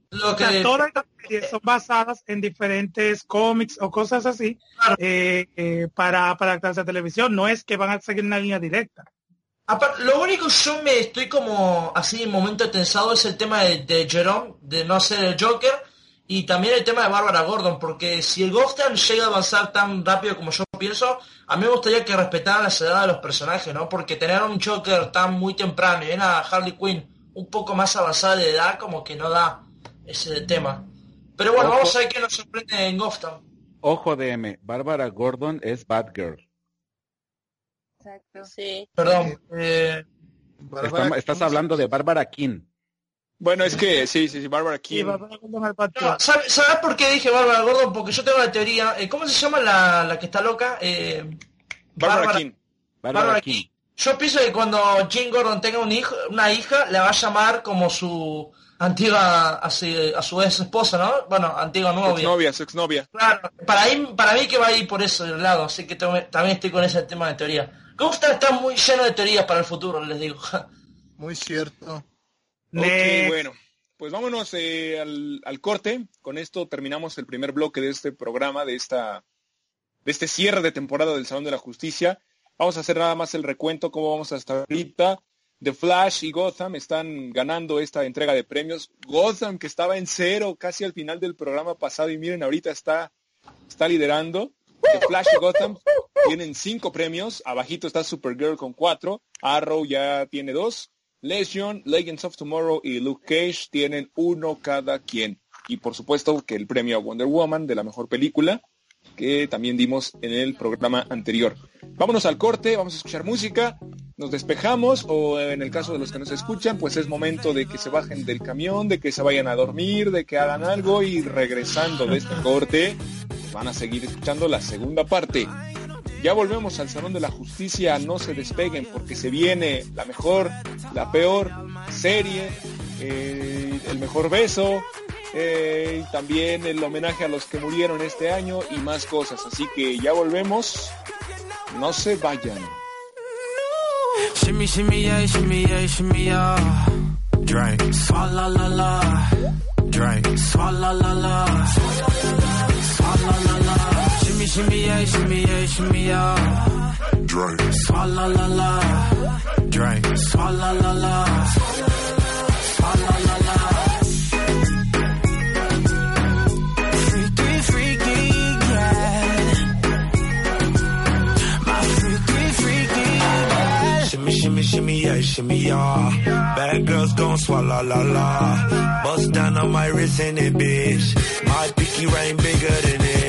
lo que todas las series son basadas en diferentes cómics o cosas así eh, eh, para para adaptarse a televisión, no es que van a seguir una línea directa. Lo único que yo me estoy como así en momento tensado es el tema de, de Jerome, de no ser el Joker, y también el tema de Bárbara Gordon, porque si el Gotham llega a avanzar tan rápido como yo pienso, a mí me gustaría que respetaran la edad de los personajes, ¿no? Porque tener un Joker tan muy temprano y a Harley Quinn un poco más avanzada de edad, como que no da ese tema. Pero bueno, vamos a ver qué nos sorprende en Gotham. Ojo DM, Bárbara Gordon es Batgirl. Exacto. Sí. Perdón. Eh, estás hablando de Bárbara King. Bueno, es que sí, sí, sí, Bárbara King. ¿sabes, por qué dije Bárbara Gordon? Porque yo tengo la teoría. Eh, ¿Cómo se llama la, la que está loca? Eh, Bárbara, King. Bárbara King. Yo pienso que cuando Jim Gordon tenga un hijo, una hija, le va a llamar como su antigua, a su, a su ex esposa, ¿no? Bueno, antigua novia. Exnovia, su exnovia. Claro, para, ahí, para mí que va a ir por eso del lado, así que también estoy con ese tema de teoría. Gusta está muy lleno de teorías para el futuro, les digo. <laughs> Muy cierto. Ok, bueno, pues vámonos eh, al, corte. Con esto terminamos el primer bloque de este programa, de esta, de este cierre de temporada del Salón de la Justicia. Vamos a hacer nada más el recuento, cómo vamos hasta ahorita. The Flash y Gotham están ganando esta entrega de premios. Gotham, que estaba en cero casi al final del programa pasado, y miren, ahorita está, está liderando. The Flash y Gotham tienen cinco premios. Abajito está Supergirl con cuatro. Arrow ya tiene dos. Legion, Legends of Tomorrow y Luke Cage tienen uno cada quien. Y por supuesto que el premio a Wonder Woman de la mejor película, que también dimos en el programa anterior. Vámonos al corte, vamos a escuchar música, nos despejamos o en el caso de los que nos escuchan, pues es momento de que se bajen del camión, de que se vayan a dormir, de que hagan algo y regresando de este corte, van a seguir escuchando la segunda parte. Ya volvemos al Salón de la Justicia, no se despeguen porque se viene la mejor, la peor serie, eh, el mejor beso, eh, también el homenaje a los que murieron este año y más cosas. Así que ya volvemos, no se vayan. shimmy, shimmy, yeah, shimmy, yeah, shimmy, yeah. Drink. Swalla la la. Drink. Swalla la la. Swalla la la. Freaky, freaky, yeah. My freaky, freaky, yeah. Shimmy, shimmy, shimmy, yeah, shimmy, yeah. Bad girls gon' swallow la la. Bust down on my wrist and it, bitch. My pinky ring bigger than this.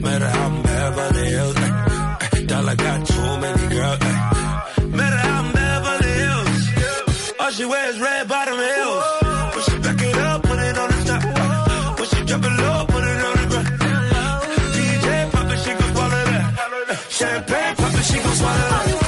Matter how I'm Beverly Hills. eh, Dollar got too many girls. eh. Matter how I'm Beverly Hills. All she wears red bottom heels. When she back it up, put it on the top. When she drop it low, put it on the ground. DJ pop it, she gon' swallow that. Champagne pop it, she gon' swallow that.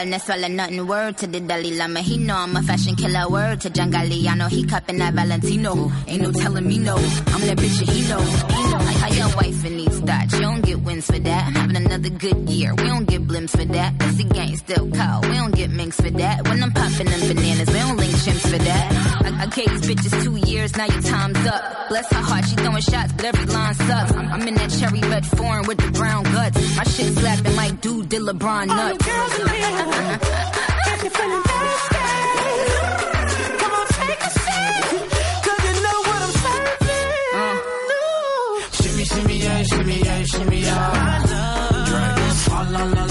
yeah. mud girl, no swallow nothing. Word to the Dalai Lama, he know I'm a fashion killer. Word to John Galliano, he cupping that Valentino. Ain't no telling me no, I'm that bitch that he know. He know. Like how your wife and these thoughts, you don't get wins for that. Having another good year, we don't get blimps for that. This the gang still cold, we don't get minks for that. When I'm popping them bananas, we don't link chimps for that. I, I gave these bitches two years, now your time's up. Bless her heart, she throwing shots, but every line sucks. I'm, I'm in that cherry red foreign with the brown guts. My shit slapping like dude did LeBron nuts. If you're feeling thirsty, come on, take a sip. 'Cause you know what I'm serving. Shimmy, shimmy, yeah, shimmy, yeah, shimmy, yeah. Drink. Swalla la la. Drink.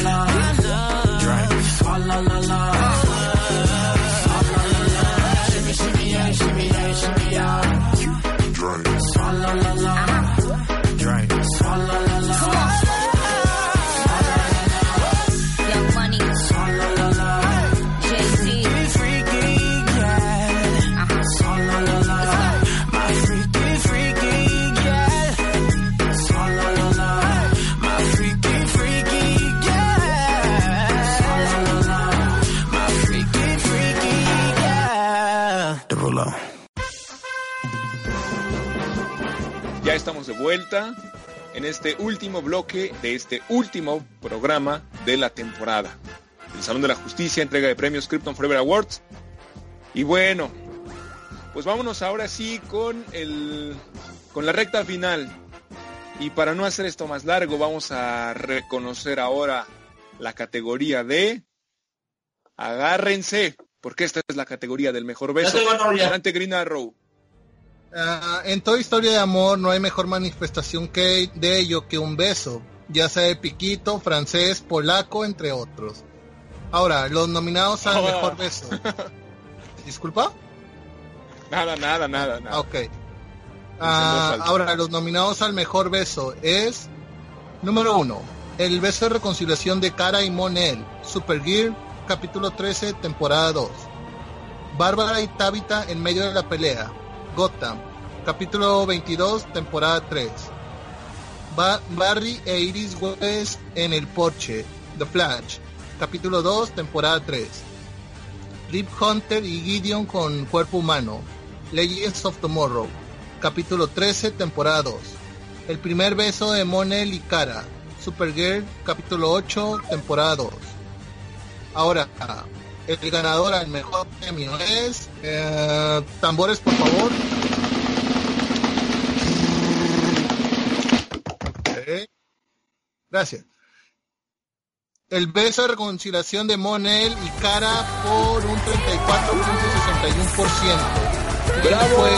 Vuelta en este último bloque de este último programa de la temporada. El Salón de la Justicia, entrega de premios Krypton Forever Awards. Y bueno, pues vámonos ahora sí con el con la recta final. Y para no hacer esto más largo, vamos a reconocer ahora la categoría de agárrense, porque esta es la categoría del mejor beso. Adelante Green Arrow. Ah, en toda historia de amor no hay mejor manifestación que de ello que un beso, ya sea de piquito, francés, polaco, entre otros. Ahora, los nominados al Oh. mejor beso. ¿Disculpa? Nada, nada, nada, nada. Ok. Ah, ahora, los nominados al mejor beso es número uno, el beso de reconciliación de Cara y Monel, Supergear, capítulo 13, temporada 2. Bárbara y Tabitha en medio de la pelea, Gotham, capítulo 22, temporada 3. Ba- Barry e Iris West en el porche, The Flash, capítulo 2, temporada 3. Rip Hunter y Gideon con cuerpo humano, Legends of Tomorrow, capítulo 13, temporada 2. El primer beso de Monel y Cara, Supergirl, capítulo 8, temporada 2. Ahora, el ganador al mejor premio es... eh, tambores, por favor. Gracias. El beso de reconciliación de Monel y Cara por un 34.61%. Y ¡Bravo! Pues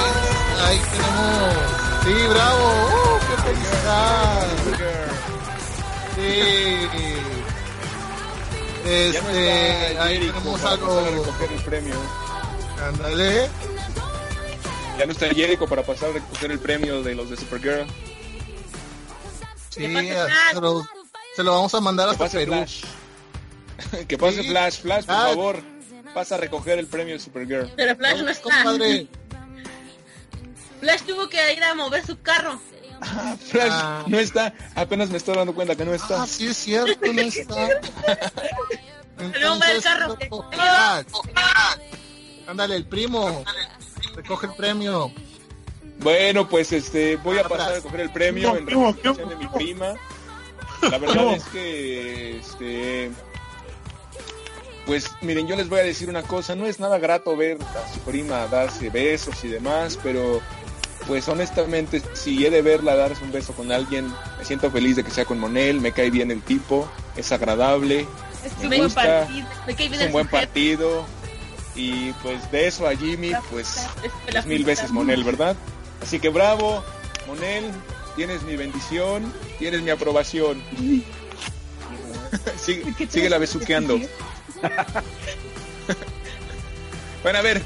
ahí tenemos... Sí, bravo. ¡Uh, qué felicidad! Sí. Ya no Este, está ahí Jericho tenemos para algo. pasar a recoger el premio. Ándale. Ya no está Jericho para pasar a recoger el premio de los de Supergirl. Sí, Flash. se lo, vamos a mandar hasta Perú. Flash. <laughs> que pase Sí. Flash, Flash, por Ah. favor. vas a recoger el premio de Supergirl. Pero Flash no está. Compadre. Flash tuvo que ir a mover su carro. Ah, Flash Ah. no está, apenas me estoy dando cuenta que no está. Ah, sí es cierto, no <laughs> está. El carro. Flash. Ándale, el primo. Recoge el premio. Bueno, pues este voy a pasar a recoger el premio en representación de mi prima. La verdad es que este pues miren, yo les voy a decir una cosa, no es nada grato ver a su prima darse besos y demás, pero pues honestamente si he de verla darse un beso con alguien, me siento feliz de que sea con Monel, me cae bien el tipo, es agradable, Es Me un buen gusta. partido. Me cae bien es un buen sujeto. partido y pues de eso a Jimmy pues mil veces Monel, ¿verdad? Así que bravo, Monel, tienes mi bendición, tienes mi aprobación. sigue, sigue la besuqueando. <laughs> bueno, a ver,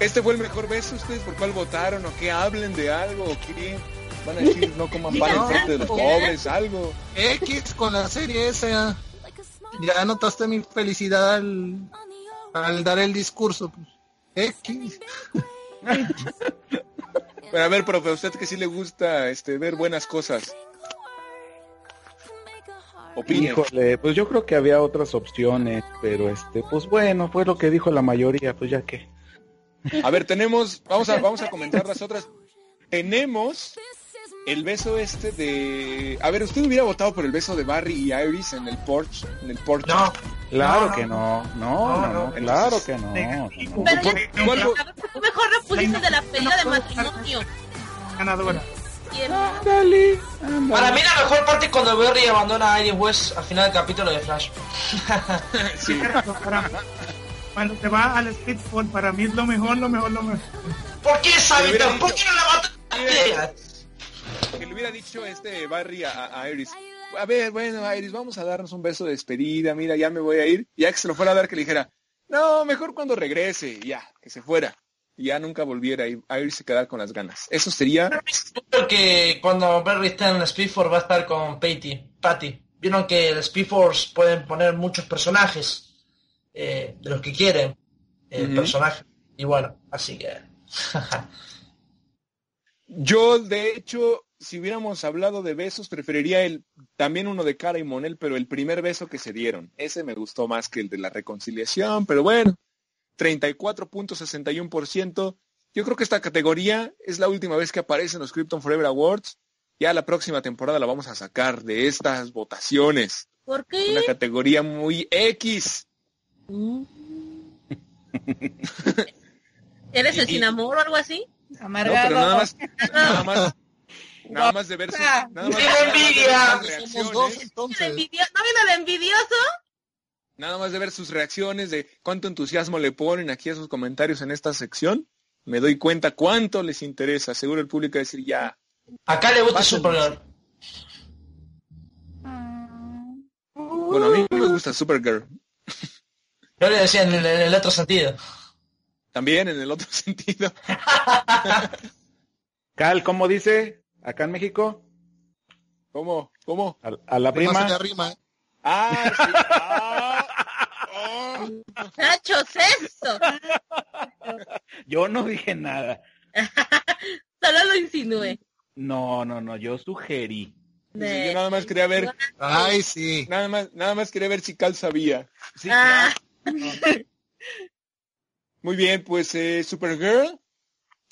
¿este fue el mejor beso? ¿Ustedes por cuál votaron? ¿O qué hablen de algo? ¿O qué? Van a decir, no coman <laughs> pan en frente de los pobres, algo. X con la serie esa. Ya notaste mi felicidad al, al dar el discurso. pues. X. Pero a ver, profe, a usted que sí le gusta este ver buenas cosas. Opine. Híjole, pues yo creo que había otras opciones, pero este, pues bueno, fue lo que dijo la mayoría, pues ya que. A ver, tenemos, vamos a, vamos a comentar las otras. Tenemos el beso este de, a ver, usted hubiera votado por el beso de Barry y Iris en el porch, en el porch. No, Claro No, no. que no, no, no, no, no, claro que no. Pero ya, ¿Cuál- a ver, ¿por qué mejor no pusiste de la pelea de matrimonio? Ganadora. Ándale, para mí la mejor parte es cuando Berry abandona a Iris West al final del capítulo de Flash. Sí. Cuando se va al Speedball, para mí es lo mejor, lo mejor, lo mejor. ¿Por qué Sabita? ¿Por qué no la mataste? Que le hubiera dicho este Barry a, a Iris. A ver, bueno, Iris, vamos a darnos un beso de despedida, mira, ya me voy a ir. Ya que se lo fuera a dar, que le dijera, no, mejor cuando regrese, ya, que se fuera. Y ya nunca volviera y Iris se quedara con las ganas. Eso sería Creo que cuando Berry esté en el Speed Force va a estar con Patty. Patty. Vieron que el Speed Force pueden poner muchos personajes eh, de los que quieren el Ujú. personaje. Y bueno, así que. Yo, de hecho, si hubiéramos hablado de besos, preferiría el también uno de Cara y Monel, pero el primer beso que se dieron. Ese me gustó más que el de la reconciliación, pero bueno, 34.61%. Yo creo que esta categoría es la última vez que aparece en los Krypton Forever Awards. Ya la próxima temporada la vamos a sacar de estas votaciones. ¿Por Una categoría muy X. ¿Eres el sin amor o algo así? No, pero Amargado. nada más, nada más, nada más de ver sus, nada más, ¡Qué nada más de ver envidia! sus Somos dos reacciones. ¿El entonces. envidio- ¿No viene el envidioso? Nada más de ver sus reacciones, de cuánto entusiasmo le ponen aquí a sus comentarios en esta sección, me doy cuenta cuánto les interesa. Seguro el público va a decir ya. Acá le gusta. Supergirl. Bueno, a mí me gusta Supergirl. Yo le decía en el, en el otro sentido. También en el otro <laughs> sentido. <laughs> Cal, ¿cómo dice? Acá en México, ¿Cómo? ¿Cómo? a, a la Prima se prima. le arrima. Ah, sí. <laughs> Ah, oh. Muchachos. Yo no dije nada. Solo lo insinué. No, no, no, yo sugerí. Yo nada más quería ver, Ay, sí. nada más, nada más quería ver si Cal sabía. Sí, Ah, Muy bien, pues eh, Supergirl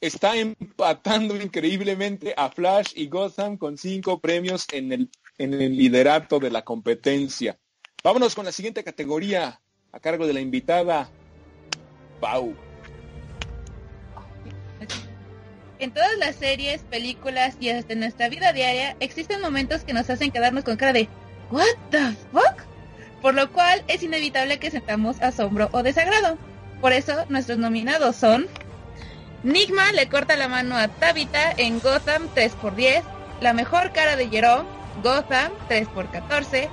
está empatando increíblemente a Flash y Gotham con cinco premios en el, en el liderato de la competencia. Vámonos con la siguiente categoría a cargo de la invitada Pau. En todas las series, películas y hasta en nuestra vida diaria existen momentos que nos hacen quedarnos con cara de ¿What the fuck? Por lo cual es inevitable que sentamos asombro o desagrado. Por eso nuestros nominados son Nigma le corta la mano a Tabitha en Gotham 3x10, La mejor cara de Jerome, Gotham 3x14,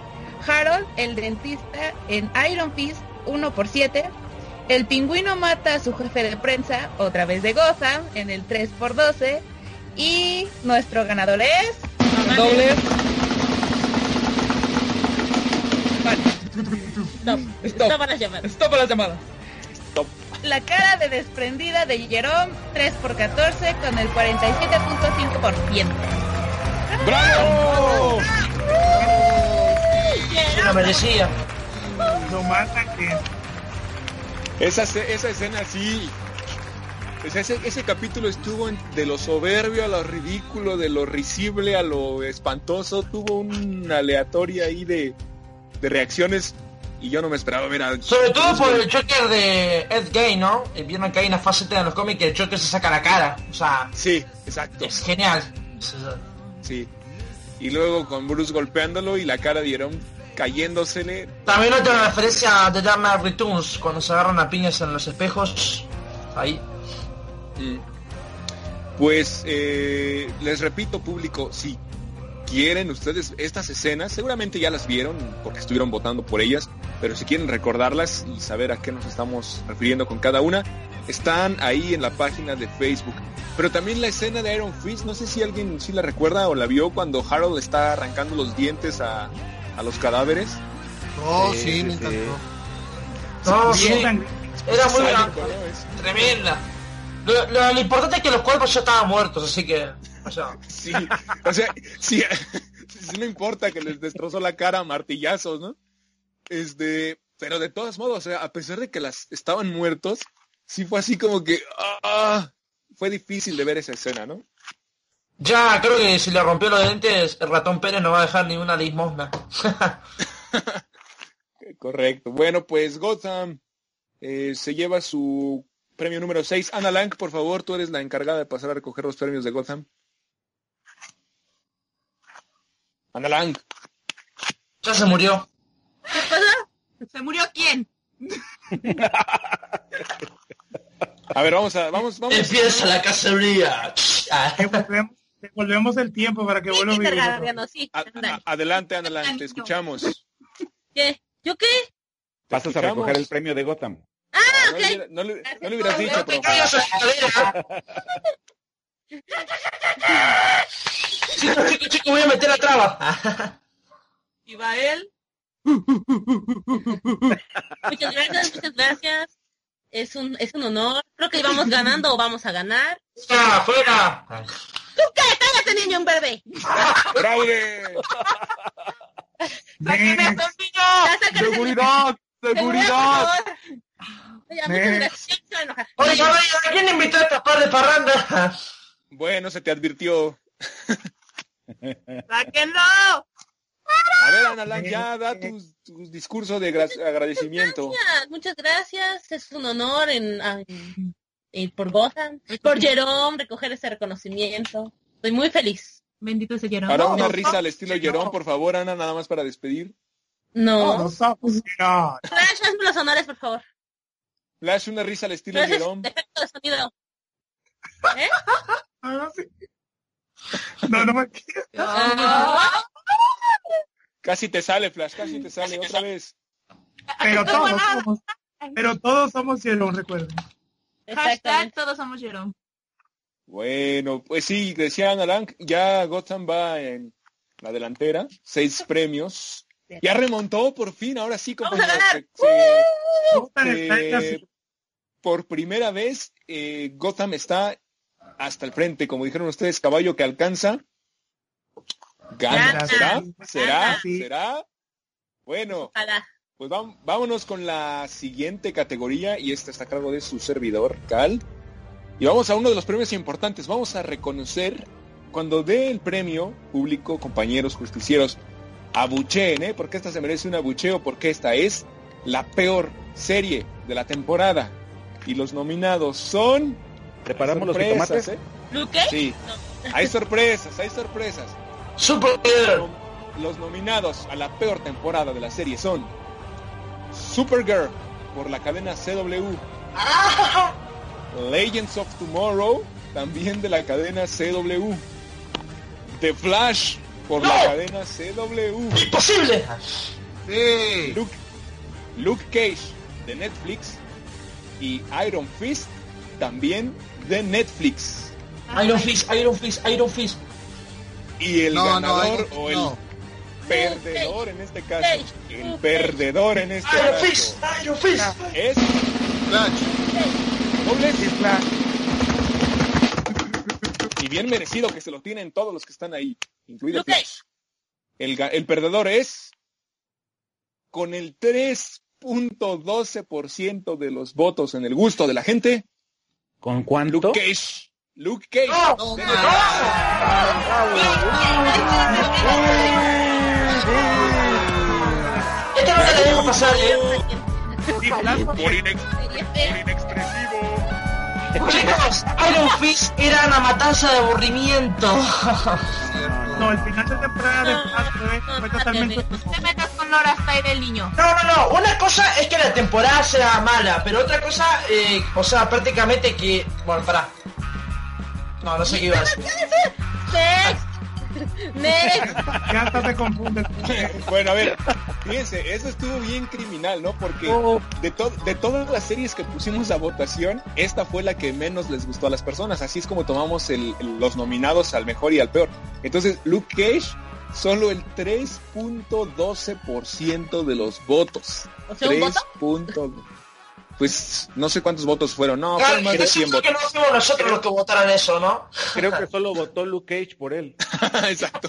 Harold el dentista en Iron Fist 1x7, el pingüino mata a su jefe de prensa, otra vez de Gotham, en el 3x12. Y nuestro ganador es... Doble. Stop. Stop. Estaban las llamadas. Stop a las llamadas. top. La cara de desprendida de Jerome, 3 por 14 con el 47.5%. ¡Bravo! Se lo merecía. Lo matan que Esa, esa escena sí. Ese, ese capítulo estuvo en- de lo soberbio a lo ridículo, de lo risible a lo espantoso. Tuvo una aleatoria ahí de, de reacciones y yo no me esperaba ver a... Sobre todo por el Joker de Ed Gay, ¿no? Vieron que hay una faceta en los cómics que el Joker se saca la cara. O sea, Sí, exacto. es genial. Sí. Y luego con Bruce golpeándolo y la cara de Jerome cayéndosele. También otra referencia a The Dark Knight Returns, cuando se agarran a piñas en los espejos. Ahí. Mm. Pues eh, les repito público, si quieren ustedes estas escenas, seguramente ya las vieron porque estuvieron votando por ellas, pero si quieren recordarlas y saber a qué nos estamos refiriendo con cada una, están ahí en la página de Facebook. Pero también la escena de Iron Fist, no sé si alguien sí la recuerda o la vio cuando Harold está arrancando los dientes a, a los cadáveres. Oh, Sí, sí, sí, me sí. encantó. No, sí. Bien. Era muy. Es- Tremenda. Lo, lo- lo importante es que los cuerpos ya estaban muertos, así que... Sí, o sea, sí, <laughs> sí, no importa que les destrozó la cara a martillazos, ¿no? Este, pero de todos modos, o sea, a pesar de que las estaban muertos, sí fue así como que, ah, fue difícil de ver esa escena, ¿no? ya creo que si le rompió los dientes, el ratón Pérez no va a dejar ni una limosna. <laughs> Correcto. Bueno, pues Gotham eh, se lleva su premio número 6. Ana Lang, por favor, tú eres la encargada de pasar a recoger los premios de Gotham. Ana Lang. ya se murió. ¿Qué pasa? ¿Se murió quién? <laughs> A ver, vamos a, vamos, vamos. Empieza la cacería. <laughs> Ah. Devolvemos, devolvemos el tiempo para que vuelva a Sí, sí, A- a- adelante, Ana Lang, te escuchamos. ¿Qué? ¿Yo qué? Pasas a recoger el premio de Gotham. Ah, No, ok. le, hubiera- no le- no le hubieras dicho, No <laughs> Chicos, chicos, chicos, voy a meter la traba. Y va él. Muchas gracias, muchas gracias. Es un, es un honor. Creo que íbamos ganando o vamos a ganar. ¡Ya, fuera! ¡Tú qué! ¡Cállate, niño, un bebé! ¡Fraude! Next. Ya, sácale ese- ¡Seguridad! Seguridad, a oye, ¿a quién invitó a esta par de parranda? Bueno, se te advirtió. ¡Sáquenlo! A ver, Ana Lang, ya da tu, tu discurso de gra- agradecimiento. Gracias, muchas gracias. Es un honor en, en- en- por Gotham, por Jerome, recoger ese reconocimiento. Estoy muy feliz. Bendito sea Jerome. Ahora una risa al estilo. Jerón, por favor, Ana, nada más para despedir. No. No, stop. No. Flash, hazme los honores, por favor. Flash, una risa al estilo Gracias, Jerón. efecto de sonido. ¿Eh? <laughs> No, no me Casi te sale, Flash, casi te sale otra vez. Pero todos somos, pero todos somos Jerón, recuerden. Hashtag todos somos Jerome. Bueno, pues sí, decía Ana Lang, ya Gotham va en la delantera, seis <laughs> premios. Ya remontó por fin, ahora sí, compañeros. Se- se- Eh, por primera vez eh, Gotham está hasta el frente, como dijeron ustedes, caballo que alcanza. Gana. Gana. ¿Será? ¿Será? ¿Será? Bueno, pues vámonos con la siguiente categoría y esta está a cargo de su servidor, Cal. Y vamos a uno de los premios importantes. Vamos a reconocer cuando dé el premio público, compañeros justicieros, abucheen, ¿eh? Porque esta se merece un abucheo, porque esta es la peor serie de la temporada. Y los nominados son... ¿Preparamos los jitomates? ¿eh? ¿Luque? Sí, hay sorpresas, hay sorpresas. Supergirl. Los nominados a la peor temporada de la serie son Supergirl por la cadena CW, Legends of Tomorrow también de la cadena CW, The Flash por la cadena CW, ¡Imposible! Sí. Luke, Luke Cage de Netflix y Iron Fist también de Netflix. Iron Fist, Iron Fist, Iron Fist. Y el No, no, ganador o el no. perdedor en este caso, el perdedor en este Iron caso Fist, Iron Fist. es Flash. Flash. y bien merecido que se lo tienen todos los que están ahí, incluido Luke Flash. El, el perdedor es con el 3.12% de los votos en el gusto de la gente, ¿Con cuánto? Luke Cage. Luke Cage. No te la dejo pasar, ¿eh? Por, inex- por inexpresivo. Chicos, Iron Fist era una matanza de aburrimiento. No, el final de temporada de Flash fue, fue totalmente... No te metas con Laura Style el niño. No, no, no. Una cosa es que la temporada sea mala, pero otra cosa, eh, o sea, prácticamente que... Bueno, pará. No, no sé qué iba a decir. Next. Next. Ya hasta se confunde. Bueno, a ver, fíjense, eso estuvo bien criminal, ¿no? Porque de, to- de todas las series que pusimos a votación, esta fue la que menos les gustó a las personas. Así es como tomamos el- el- los nominados al mejor y al peor. Entonces, Luke Cage, solo el 3.12% de los votos. O sea, un voto. 3. punto- Pues no sé cuántos votos fueron. No, Claro, fueron más que de no 100 siento que votos. no fuimos nosotros los que votaron eso, ¿no? Creo que <laughs> solo votó Luke Cage por él. <laughs> Exacto.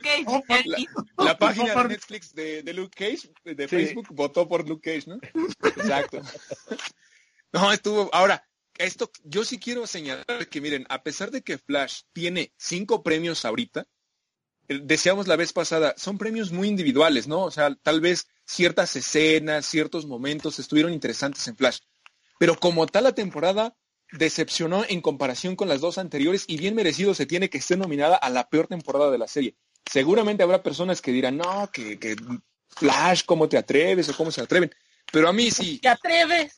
¿Quién votó por Luke Cage? Oh. La página de Netflix de, de Luke Cage, de Sí. Facebook, votó por Luke Cage, ¿no? <laughs> Exacto. No, estuvo. Ahora, esto yo sí quiero señalar que miren, a pesar de que Flash tiene cinco premios ahorita, decíamos la vez pasada, son premios muy individuales, ¿no? O sea, tal vez ciertas escenas, ciertos momentos estuvieron interesantes en Flash. Pero como tal la temporada decepcionó en comparación con las dos anteriores y bien merecido se tiene que ser nominada a la peor temporada de la serie. Seguramente habrá personas que dirán, no, que, que Flash, ¿cómo te atreves? o cómo se atreven. Pero a mí sí. ¿Te atreves?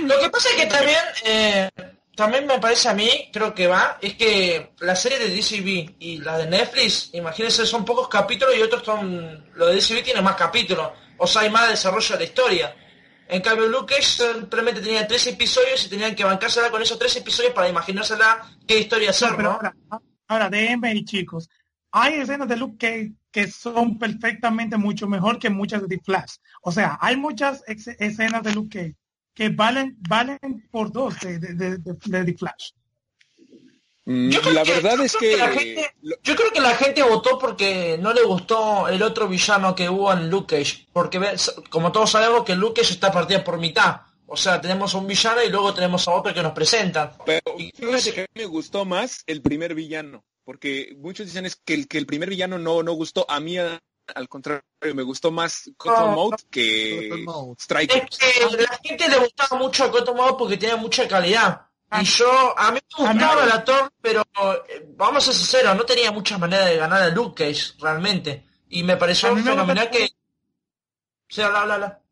Lo que pasa es que también, eh, también me parece a mí, creo que va, es que la serie de DCB y la de Netflix, imagínense, son pocos capítulos y otros son, lo de DCB tiene más capítulos, o sea, hay más desarrollo de la historia. En cambio, Luke Cage simplemente tenía tres episodios y tenían que bancársela con esos tres episodios para imaginársela qué historia hacer, No, pero ¿no? ahora, ahora déjenme ir, chicos. Hay escenas de Luke Cage que son perfectamente mucho mejor que muchas de The Flash. O sea, hay muchas ex- escenas de Luke Cage que valen valen por dos de, de, de- de- de The Flash. Mm, Yo creo La que- verdad yo es creo que... la gente- yo creo que la gente votó porque no le gustó el otro villano que hubo en Luke Cage. Porque como todos sabemos que Luke Cage está partida por mitad. O sea, tenemos a un villano y luego tenemos a otro que nos presentan. Pero fíjate que a mí me gustó más el primer villano, porque muchos dicen es que el, que el primer villano no, no gustó. A mí, a- al contrario, me gustó más Cotton No, Mode Cotton que Mode. Striker. Es que la gente le gustaba mucho a Cotton porque tenía mucha calidad. Y yo, a mí me gustaba el actor, pero eh, vamos a ser sinceros, no tenía mucha manera de ganar a Luke Cage, realmente. Y me pareció me fenomenal que... O sea, bla, bla, bla.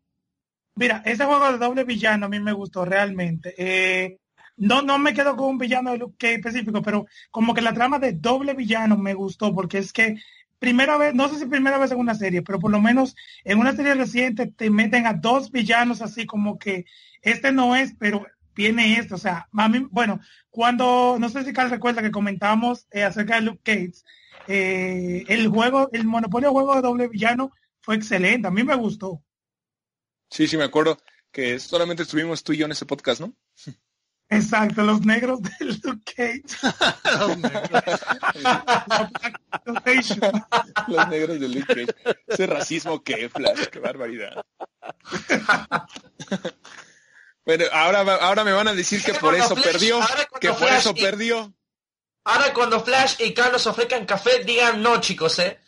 Mira, ese juego de doble villano a mí me gustó realmente. Eh, no, no me quedo con un villano de Luke Cage específico, pero como que la trama de doble villano me gustó, porque es que primera vez, no sé si primera vez en una serie, pero por lo menos en una serie reciente te meten a dos villanos así como que este no es, pero viene este. O sea, a mí, bueno, cuando, no sé si Carl recuerda que comentamos eh, acerca de Luke Cage, eh, el juego, el monopolio juego de doble villano fue excelente, a mí me gustó. Sí, sí, me acuerdo que solamente estuvimos tú y yo en ese podcast, ¿no? Exacto, los negros de Luke Cage. <laughs> <laughs> Los negros de Luke Cage. Ese racismo que Flash, qué barbaridad. Bueno, ahora, ahora me van a decir que por eso Flash- perdió, ahora cuando que por Flash eso y- perdió. Ahora cuando Flash y Carlos ofrezcan café, digan no, chicos, ¿eh?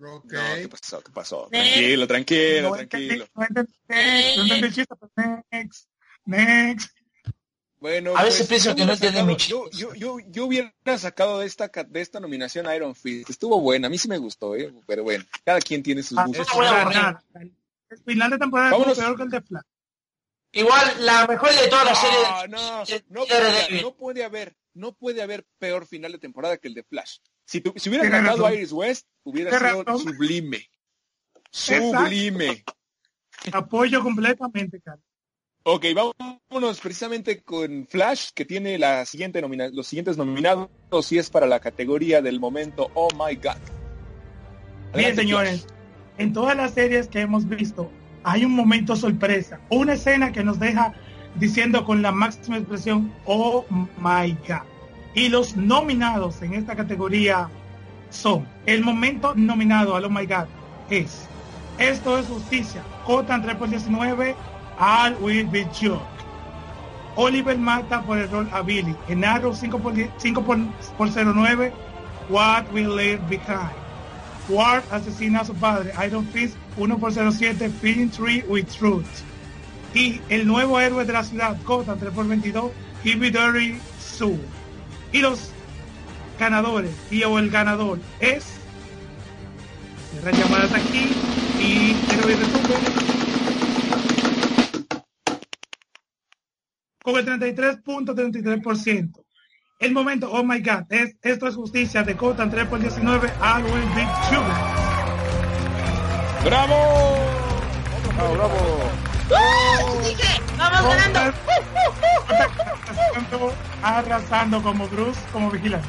Ok. No, ¿qué pasó? ¿Qué pasó? Tranquilo, tranquilo, No tranquilo. no entendí, no entendí el chiste, pero next, next. Bueno, A veces pues, pienso yo que no hubiera entienden mi sacado- yo, yo, yo, yo hubiera sacado de esta, ca- de esta nominación a Iron Fist. Estuvo buena, a mí sí me gustó, ¿eh? pero bueno, cada quien tiene sus Ah, gustos. El final de temporada Vámonos. peor que el de Flash. Igual, la mejor de toda la serie... No, no, no puede, Daredevil. no puede haber, no puede haber peor final de temporada que el de Flash. Si, tu- si hubiera ganado. Iris West, hubiera sido razón. sublime. Exacto. Sublime. Apoyo completamente, Carlos. Ok, vámonos precisamente con Flash, que tiene la siguiente nomina los siguientes nominados, y es para la categoría del momento Oh My God. Bien, señores. en todas las series que hemos visto hay un momento sorpresa, una escena que nos deja diciendo con la máxima expresión, oh my god. Y los nominados en esta categoría son, el momento nominado al oh my god es, esto es justicia, Cotan 3 por 19, All Will Be Joke. Oliver mata por error a Billy. En Arrow 5 por, 5 por, por 09, What Will Leave Behind. Ward asesina a su padre. Iron Fist 1 por 07, Feeling Tree with Truth. Y el nuevo héroe de la ciudad, Gotham 3 por 22, Hibidori Sue. Y los ganadores, y o el ganador es... Cierra llamadas aquí y ir resumen. Con el 33.33%. El momento, oh my god, es, esto es justicia de Gotham 3 por 19, I will beat Sugar. ¡Bravo! ¡Bravo, bravo! ¡Uh! ¡Dije! ¡Vamos ganando! Arrasando, arrasando como Bruce, como vigilante.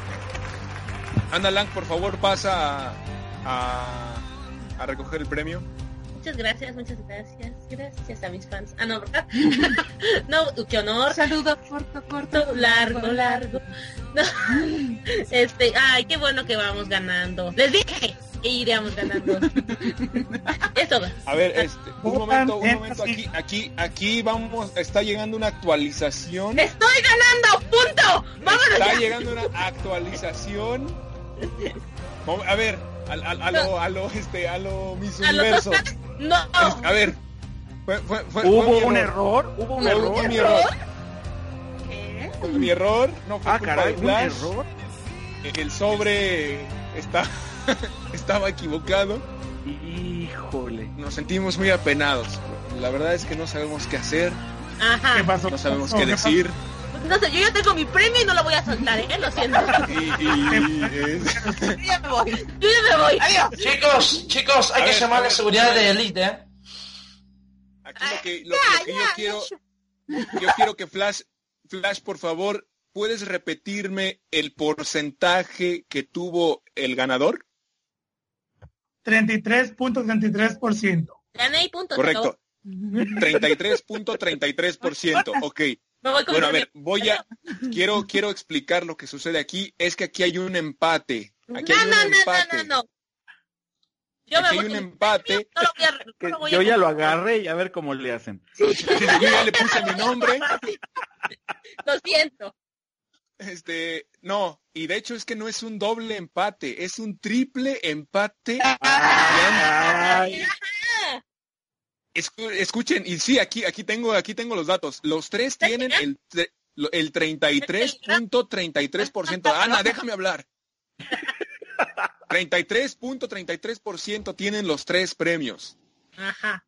Ana Lang, por favor, pasa a, a, a recoger el premio. Muchas gracias, muchas gracias. Gracias a mis fans. Ah, no, ¿verdad? <laughs> no, qué honor. Saludo corto, corto. Largo, largo. No. <laughs> Este, ay, qué bueno que vamos ganando. Les dije que iríamos ganando. <laughs> Eso. A ver, este, un momento, un momento aquí, aquí, aquí vamos, está llegando una actualización. ¡Estoy ganando! ¡Punto! ¡Vámonos Está ya! llegando una actualización. A ver, a, a- a lo, a lo, este, a lo mis universos. <laughs> No. A ver, fue, fue, fue, ¿Hubo un error? ¿Hubo un Fue- error? fue mi error. ¿Qué? Fue mi error, no fue Ah, culpa caray, de ¿un Flash. error? El sobre está, <laughs> estaba equivocado. Híjole. Nos sentimos muy apenados. La verdad es que no sabemos qué hacer, Ajá. ¿Qué pasó? no sabemos qué decir. No sé, yo ya tengo mi premio y no lo voy a soltar, ¿eh? Lo siento. <laughs> Y, y- es- Yo ya me voy. Yo ya me voy. Adiós. Chicos, chicos, hay A que ver, llamar a la seguridad de Elite, ¿eh? aquí lo que, lo- lo que yo quiero, yo quiero que Flash, Flash, por favor, ¿puedes repetirme el porcentaje que tuvo el ganador? 33.33%. Gané y punto. Correcto. acabó. 33.33%. Ok. Me voy con Bueno, a ver, voy a, quiero, quiero explicar lo que sucede aquí. Es que aquí hay un empate. Aquí hay No, un no, no, empate. no, no, no. Yo me Aquí voy hay un empate. no voy a- no Que a yo ya lo agarré y a ver cómo le hacen. <laughs> Yo ya le puse mi nombre. <laughs> Lo siento. Este, no, y de hecho es que no es un doble empate, es un triple empate. <laughs> Ay, escuchen, y sí, aquí, aquí tengo, aquí tengo los datos. Los tres tienen el, el 33.33%. Ana, déjame hablar. 33.33% tienen los tres premios. Ajá.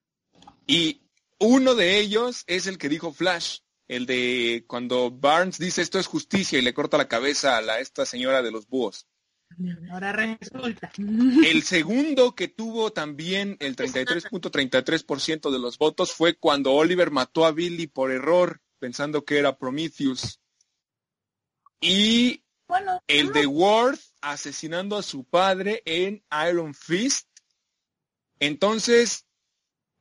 Y uno de ellos es el que dijo Flash, el de cuando Barnes dice esto es justicia y le corta la cabeza a la, esta señora de los búhos. Ahora resulta. El segundo que tuvo también el 33.33% de los votos fue cuando Oliver mató a Billy por error, pensando que era Prometheus. Y Bueno, el de Worth asesinando a su padre en Iron Fist. Entonces,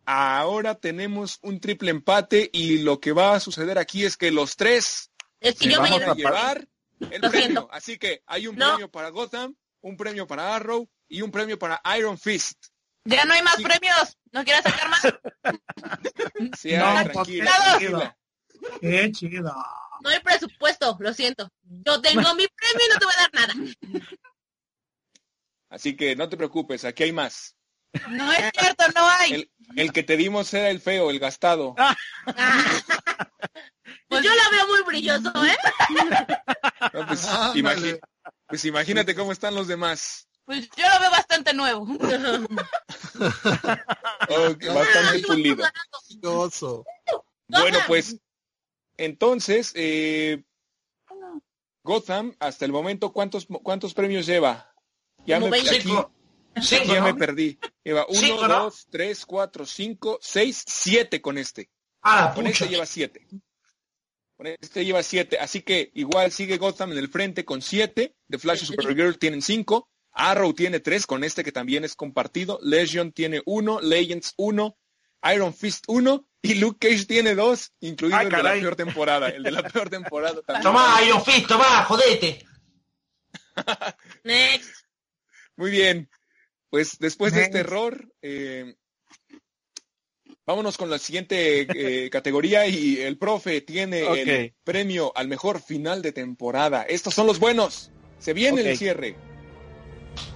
ahora tenemos un triple empate y lo que va a suceder aquí es que los tres Es que se yo me van vamos a llevar el Lo premio. siento. <laughs> Así que hay un No. premio para Gotham, un premio para Arrow y un premio para Iron Fist. ya no hay más Sí. premios. ¿No quieres sacar más? <laughs> Sea No, tranquila, pues, tranquila. Qué chido. No hay presupuesto, lo siento. Yo tengo mi premio y no te voy a dar nada. Así que no te preocupes, aquí hay más. No es cierto, no hay. El, el que te dimos era el feo, el gastado. Ah. <laughs> Pues yo la veo muy brilloso, ¿eh? <laughs> No, pues, Ándale. imagi- pues imagínate cómo están los demás. Pues yo lo veo bastante nuevo. <laughs> Que bastante pulido. Bueno, pues entonces, eh, Gotham, hasta el momento, ¿cuántos, cuántos premios lleva? Ya Como me, 20. aquí. Cinco, ya me ¿no? perdí. Lleva uno, Cinco, ¿no? dos, tres, cuatro, cinco, seis, siete con este. Ah, Con pucha. este lleva siete. Con este lleva siete. Así que igual sigue Gotham en el frente con siete. The Flash y Supergirl tienen cinco. Arrow tiene tres, con este que también es compartido. Legion tiene uno, Legends uno, Iron Fist uno y Luke Cage tiene dos, incluido Ay, el de la peor temporada. El de la peor temporada también. Tomá, Iron Fist, tomá, jodete. Next. Muy bien. Pues después de este error, eh, vámonos con la siguiente eh, <laughs> categoría y el profe tiene el premio al mejor final de temporada. Estos son los buenos. Se viene el cierre.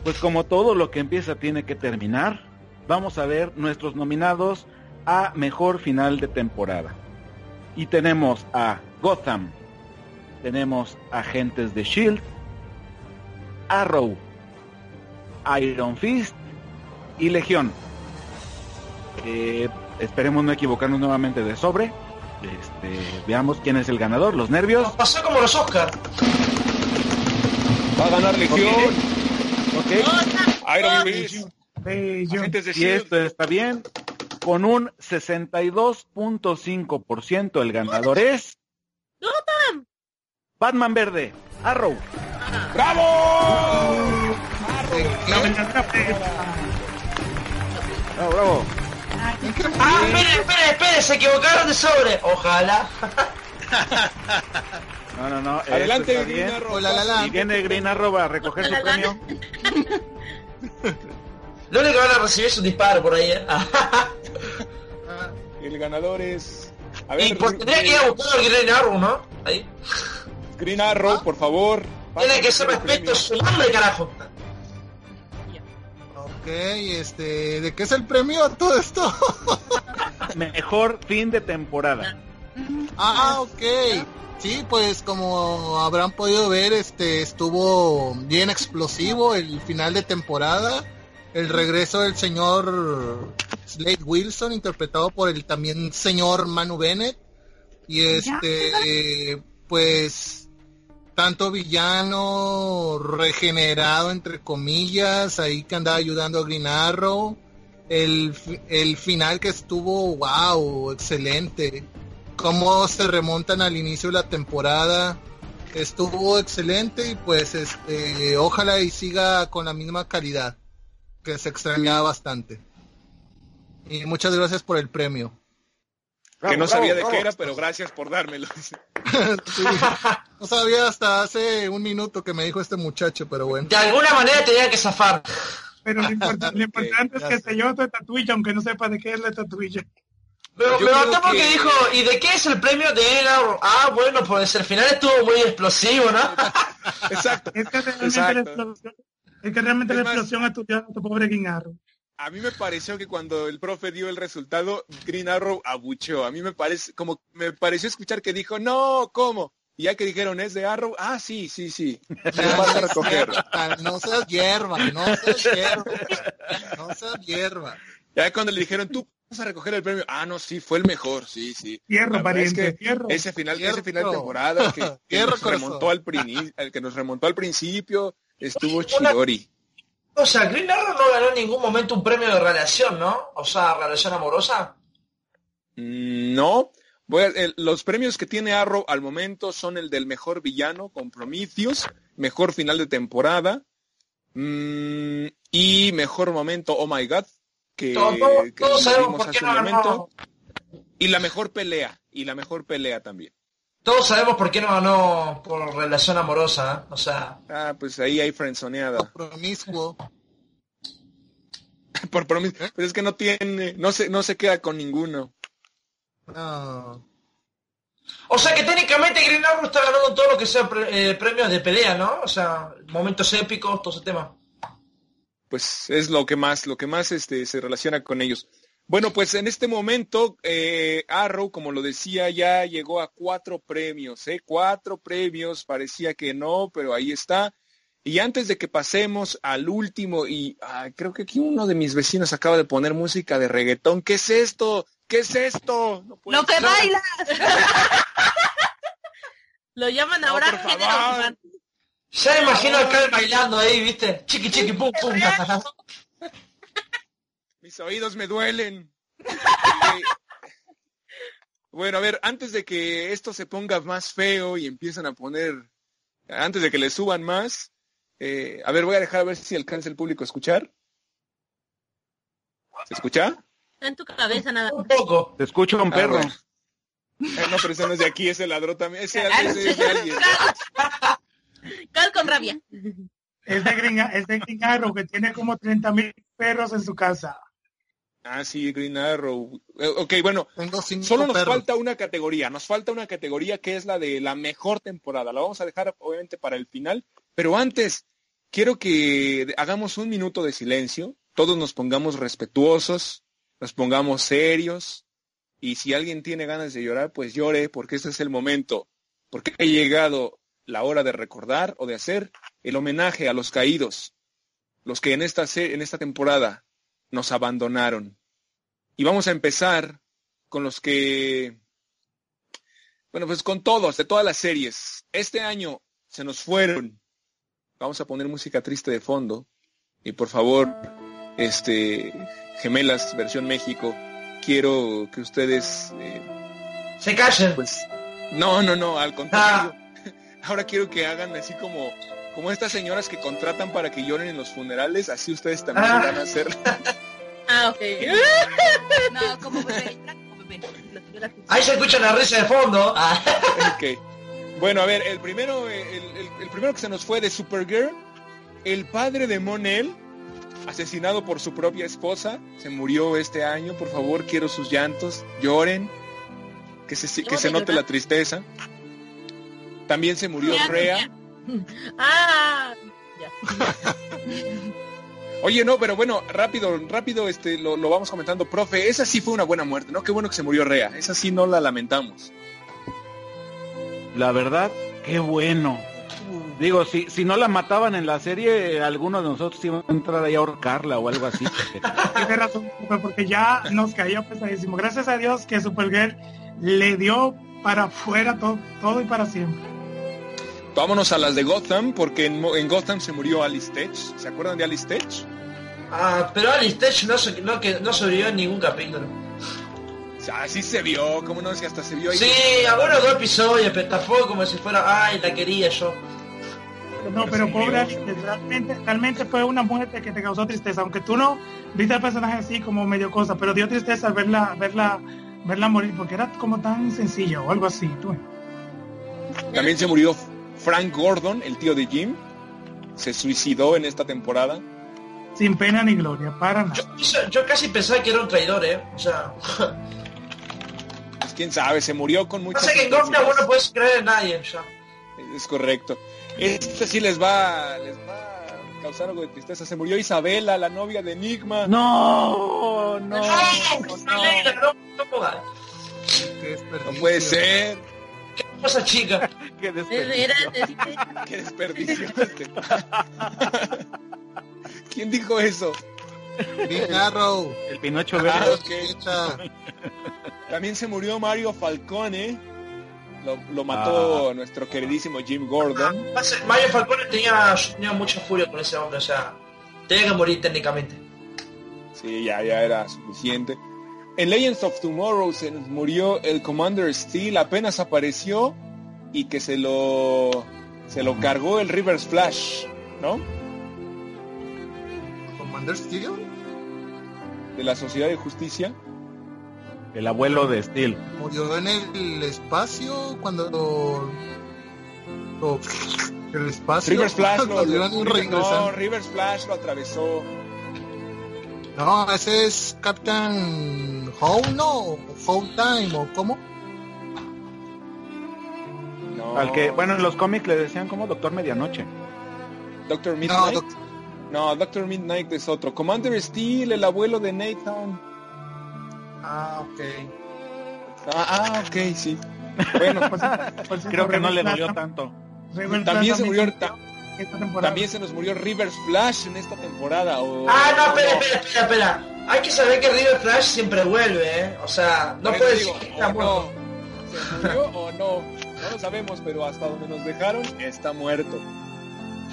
Pues como todo lo que empieza tiene que terminar, vamos a ver nuestros nominados a mejor final de temporada. Y tenemos a Gotham, tenemos Agentes de Shield, Arrow, Iron Fist y Legión. Eh, esperemos no equivocarnos nuevamente de sobre. Este, veamos quién es el ganador, los nervios. Nos pasó como los Oscars. Va a ganar Legión. Ok, Iron Fist. Bello. De Shield. esto está bien, con un 62.5% el ganador es Gotham. Batman Verde, Arrow. ¡Bravo! Prensa. Bravo, bravo. Ah, espere, espere, espere, se equivocaron de sobre. Ojalá. <laughs> No, no, no. Adelante, Green bien. Arrow. Hola, la, la. Y viene Green Arrow a recoger su premio. <laughs> Lo único que van a recibir es un disparo por ahí, ¿eh? <laughs> El ganador es. A y pues tendría que ir a buscar al Green Arrow, ¿no? Ahí. Green Arrow, por favor. Tiene que ser respeto su nombre, carajo. Ok, este, ¿de qué es el premio a todo esto? <laughs> Mejor fin de temporada. ah, ok. Sí, pues como habrán podido ver, este estuvo bien explosivo el final de temporada. El regreso del señor Slade Wilson, interpretado por el también señor Manu Bennett. Y este, eh, pues, tanto villano regenerado, entre comillas, ahí que andaba ayudando a Green Arrow. El, el final que estuvo, wow, excelente. Cómo se remontan al inicio de la temporada. Estuvo excelente y pues este, ojalá y siga con la misma calidad, que se extrañaba bastante. Y muchas gracias por el premio. Que no Bravo, sabía de bravo, qué era, pero gracias por dármelo. <laughs> Sí, no sabía hasta hace un minuto que me dijo este muchacho, pero bueno. De alguna manera tenía que zafar. Pero lo, importa- <laughs> lo importante es que se llevó tu estatuilla, aunque no sepa de qué es la estatuilla. Pero me mató porque que- dijo, ¿y de qué es el premio de Green Arrow? Ah, bueno, pues el final estuvo muy explosivo, ¿no? Exacto. Es que realmente Exacto. la explosión, es que realmente Es la más- explosión estudió a tu pobre Guinarro. A mí me pareció que cuando el profe dio el resultado, Green Arrow abucheó. A mí me parece, como me pareció escuchar que dijo, no, ¿cómo? Y ya que dijeron, ¿es de Arrow? Ah, sí, sí, sí. <laughs> Lo vas a recoger. No seas hierba, no seas hierba, no seas hierba. Ya cuando le dijeron, tú vas a recoger el premio. Ah, no, sí, fue el mejor, sí, sí. Es pariente, que fierro. Ese final, ese final de temporada que, que nos remontó al que nos remontó al principio, estuvo chidori. O sea, Green Arrow no ganó en ningún momento un premio de relación, ¿no? O sea, relación amorosa. Mm, No. Voy a- los premios que tiene Arrow al momento son el del mejor villano con Prometheus, mejor final de temporada mm, y mejor momento, oh my god, que, Todo- todo- que sabemos vimos hace un momento. Y la mejor pelea, y la mejor pelea también. Todos sabemos por qué no ganó por relación amorosa, ¿eh? O sea, Ah, pues ahí hay frenzoneada. Promiscuo. <laughs> Por Prometheus. Pues es que no tiene, no se, no se queda con ninguno. No. o sea que técnicamente Green Arrow está ganando todo lo que sea pre- eh, premios de pelea, ¿no? O sea, momentos épicos, todo ese tema. pues es lo que más, lo que más este, se relaciona con ellos. Bueno, pues en este momento eh, Arrow, como lo decía, ya llegó a cuatro premios, ¿eh? Cuatro premios, parecía que no, pero ahí está. Y antes de que pasemos al último, y ah, creo que aquí uno de mis vecinos acaba de poner música de reggaetón. ¿Qué es esto? ¿Qué es esto? No Lo que ser. bailas. <laughs> Lo llaman No, ahora género. Ya imagino a Cal bailando ahí, ¿viste? Chiqui chiqui pum pum. <laughs> Mis oídos me duelen. <laughs> Bueno, a ver, antes de que esto se ponga más feo y empiezan a poner, antes de que le suban más, Eh, a ver, voy a dejar a ver si alcanza el público a escuchar. ¿Se escucha? Está en tu cabeza nada. Un poco. Te escucho un Ah, perro. bueno. Eh, no, pero ese no es de aquí, ese ladrón también. Ese, ese es de alguien. Cal con rabia. Es de Green, es de Green Arrow, que tiene como 30 mil perros en su casa. Ah, sí, Green Arrow. Eh, ok, bueno, solo nos perros. falta una categoría. Nos falta una categoría que es la de la mejor temporada. La vamos a dejar obviamente para el final. Pero antes, quiero que hagamos un minuto de silencio. Todos nos pongamos respetuosos, nos pongamos serios. Y si alguien tiene ganas de llorar, pues llore, porque este es el momento. Porque ha llegado la hora de recordar o de hacer el homenaje a los caídos. Los que en esta, en esta temporada nos abandonaron. Y vamos a empezar con los que, bueno, pues con todos, de todas las series. Este año se nos fueron. Vamos a poner música triste de fondo. Y por favor, este, Gemelas, versión México, quiero que ustedes, eh, Se callen. pues, no, no, no, al contrario. <laughs> Ahora quiero que hagan así como, como estas señoras que contratan para que lloren en los funerales, así ustedes también Ah. van a hacer. <laughs> Ah, ok. <laughs> No, como bebé. Como Ahí se escucha la risa de fondo. Ah. <laughs> Ok. Bueno, a ver, el primero, el, el- el primero que se nos fue de Supergirl, el padre de Monel, asesinado por su propia esposa, se murió este año. Por favor, quiero sus llantos, lloren, que se, que ¿Cómo se te note la tristeza. También se murió Ya, Rea. ya. Ah, ya. <laughs> Oye, no, pero bueno, rápido, rápido, este, lo, lo vamos comentando. Profe, esa sí fue una buena muerte, ¿no? Qué bueno que se murió Rea. Esa sí no la lamentamos. La verdad, qué bueno. Digo, si, si no la mataban en la serie, alguno de nosotros iba a entrar ahí a ahorcarla o algo así. porque- <laughs> Tiene razón, Super, porque ya nos cayó pesadísimo. Gracias a Dios que Supergirl le dio para afuera todo, todo y para siempre. Vámonos a las de Gotham, porque en, Mo- en Gotham se murió Alice Tech. ¿Se acuerdan de Alice Tech? Ah, pero Alice Tech no, se- no, que, no sobrevivió en ningún capítulo. Así se vio, ¿cómo no? Si hasta se vio ahí. Sí, algunos dos episodios, pero tampoco como si fuera, ay, la quería yo. No, pero pobre Alice, realmente, realmente fue una muerte que te causó tristeza, aunque tú no viste al personaje así como medio cosa, pero dio tristeza verla, verla, verla morir, porque era como tan sencilla o algo así. Tú. También se murió Frank Gordon, el tío de Jim. Se suicidó en esta temporada. Sin pena ni gloria, para nada. Yo, casi pensaba que era un traidor, ¿eh? O sea, Pues quién sabe, se murió con muchas... pasa que en vos no puedes creer en nadie, ya. Es correcto. Este sí les va, les va a causar algo de tristeza. Se murió Isabela, la novia de Enigma. No, no, No, no. no, no. No puede ser. ¿Qué pasa, chica? <laughs> Qué desperdicio. es- Qué desperdicio. ¿Quién dijo eso? Green <laughs> Arrow. El Pinocho Ah, verde. ok. Fecha. También se murió Mario Falcone. Lo, lo mató nuestro queridísimo Jim Gordon. Pasa- Mario Falcone tenía, tenía mucha furia con ese hombre, o sea, tenía que morir técnicamente. Sí, ya, ya era suficiente. En Legends of Tomorrow se nos murió el Commander Steel, apenas apareció y que se lo se lo cargó el Rivers Flash, ¿no? Commander Steel. De la Sociedad de Justicia. El abuelo de Steel. Murió en el espacio cuando lo- lo- el espacio. Rivers Flash <laughs> lo, lo- iban no. Rivers Flash lo atravesó. No, ese es Captain Howe, ¿no? Howe Time, ¿o cómo? No. Al que, bueno, en los cómics le decían como Doctor Medianoche. Doctor No, Midnight. doc- No, Doctor Midnight es otro. Commander Steel, el abuelo de Nathan. Ah, ok. Ah, ah, ok, sí. Bueno, cierto- por cierto, Creo que no le dolió tanto. Rivers también Flash se murió, también ta- esta temporada. también se nos murió Rivers Flash en esta temporada. o- Ah, no, espera, espera, espera, espera. Hay que saber que River Flash siempre vuelve, ¿eh? O sea, no puede decir que está muerto. no. ¿Se murió o no? No lo sabemos, pero hasta donde nos dejaron está muerto.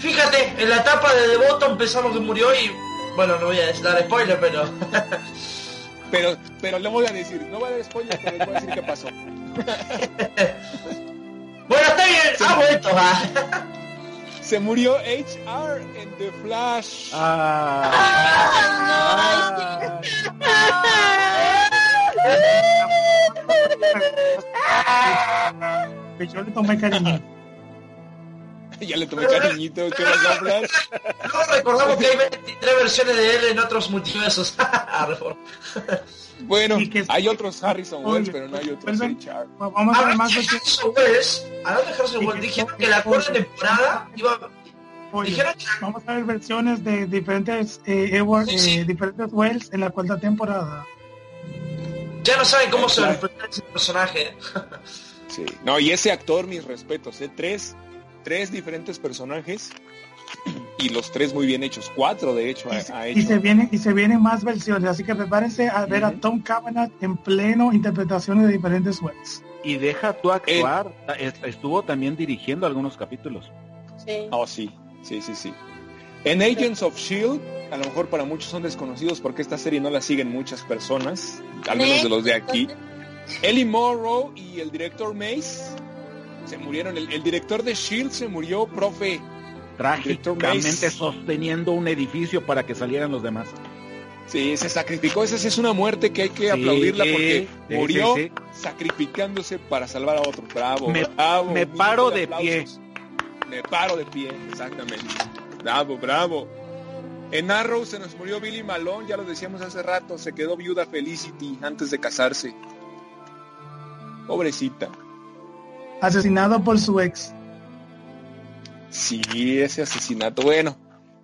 Fíjate, en la etapa de The Bottom pensamos que murió y... Bueno, no voy a dar spoiler, pero... <laughs> Pero, pero le voy a decir, no voy a dar spoiler, pero les voy a decir qué pasó. <laughs> bueno, está bien, ha vuelto, va. Se murió HR en The Flash. Ah. Que yo le tomé cariño. <laughs> ya le tomé cariñito, ¿qué pasó, Flash? Luego recordamos que hay 23 versiones de él en otros multiversos. Ah. <laughs> Bueno, que- hay otros Harrison Wells, pero no hay otros HR. Vamos a ver más de versiones. Harrison Wells, hablando de Harrison Wells, dijeron que la cuarta temporada iba... Oye, Dijeron que vamos a ver versiones de diferentes eh, Edward, Sí, sí. eh, diferentes Wells en la cuarta temporada. ya no saben cómo se Claro. enfrentar ese personaje. <laughs> Sí. No, y ese actor, mis respetos, ¿eh? Tres, tres diferentes personajes y los tres muy bien hechos. Cuatro, de hecho, Y, ha, se- ha y se vienen y se vienen más versiones, así que prepárense a ver a. Tom Cavanagh en pleno interpretaciones de diferentes Wells. Y deja tú actuar. Est- Estuvo también dirigiendo algunos capítulos. Sí. Oh, sí, sí, sí, sí. En Agents of Shield, a lo mejor para muchos son desconocidos porque esta serie no la siguen muchas personas, al menos de los de aquí. Ellie Morrow y el director Mace se murieron. El, el director de Shield se murió, profe. Trágicamente sosteniendo un edificio para que salieran los demás. Sí, se sacrificó. Esa sí es una muerte que hay que Sí, aplaudirla porque sí, murió sí, sacrificándose para salvar a otro. Bravo, Me- bravo. me Un paro minuto de pie. Me paro de pie, exactamente. Bravo, bravo. En Arrow se nos murió Billy Malone, ya lo decíamos hace rato, se quedó viuda Felicity antes de casarse. Pobrecita. Asesinado por su ex. Sí, ese asesinato. Bueno,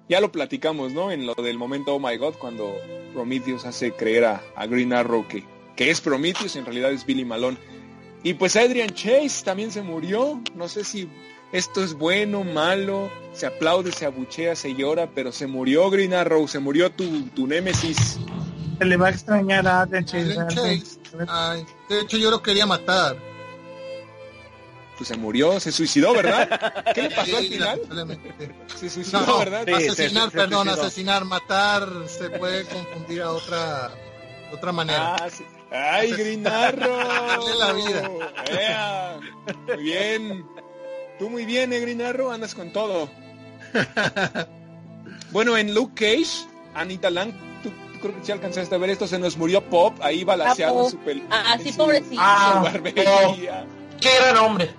ya lo platicamos, ¿no? En lo del momento Oh My God, cuando Prometheus hace creer a, a Green Arrow que, que es Prometheus, en realidad es Billy Malone. Y pues Adrian Chase también se murió. No sé si esto es bueno, malo, se aplaude, se abuchea, se llora, pero se murió Green Arrow, se murió tu, tu némesis. Se le va a extrañar a Adrian Chase. Adrian. Ay, de hecho, yo lo quería matar. Pues se murió, se suicidó, ¿verdad? ¿Qué le pasó al Sí, final? Se suicidó, No, ¿verdad? Sí, se- asesinar, se perdón, asesinar, matar, se puede confundir a otra, otra manera. Ah, sí. ¡Ay, Green Arrow! Dale la vida. Ea. Muy bien. Tú muy bien, eh, Green Arrow, andas con todo. <laughs> Bueno, en Luke Cage, Anita Lang, tú, tú creo que sí alcanzaste a ver esto, se nos murió Pop, ahí balaseado en su pel... Ah, en sí, su- pobrecillo. Ah, su barbería. Qué gran hombre.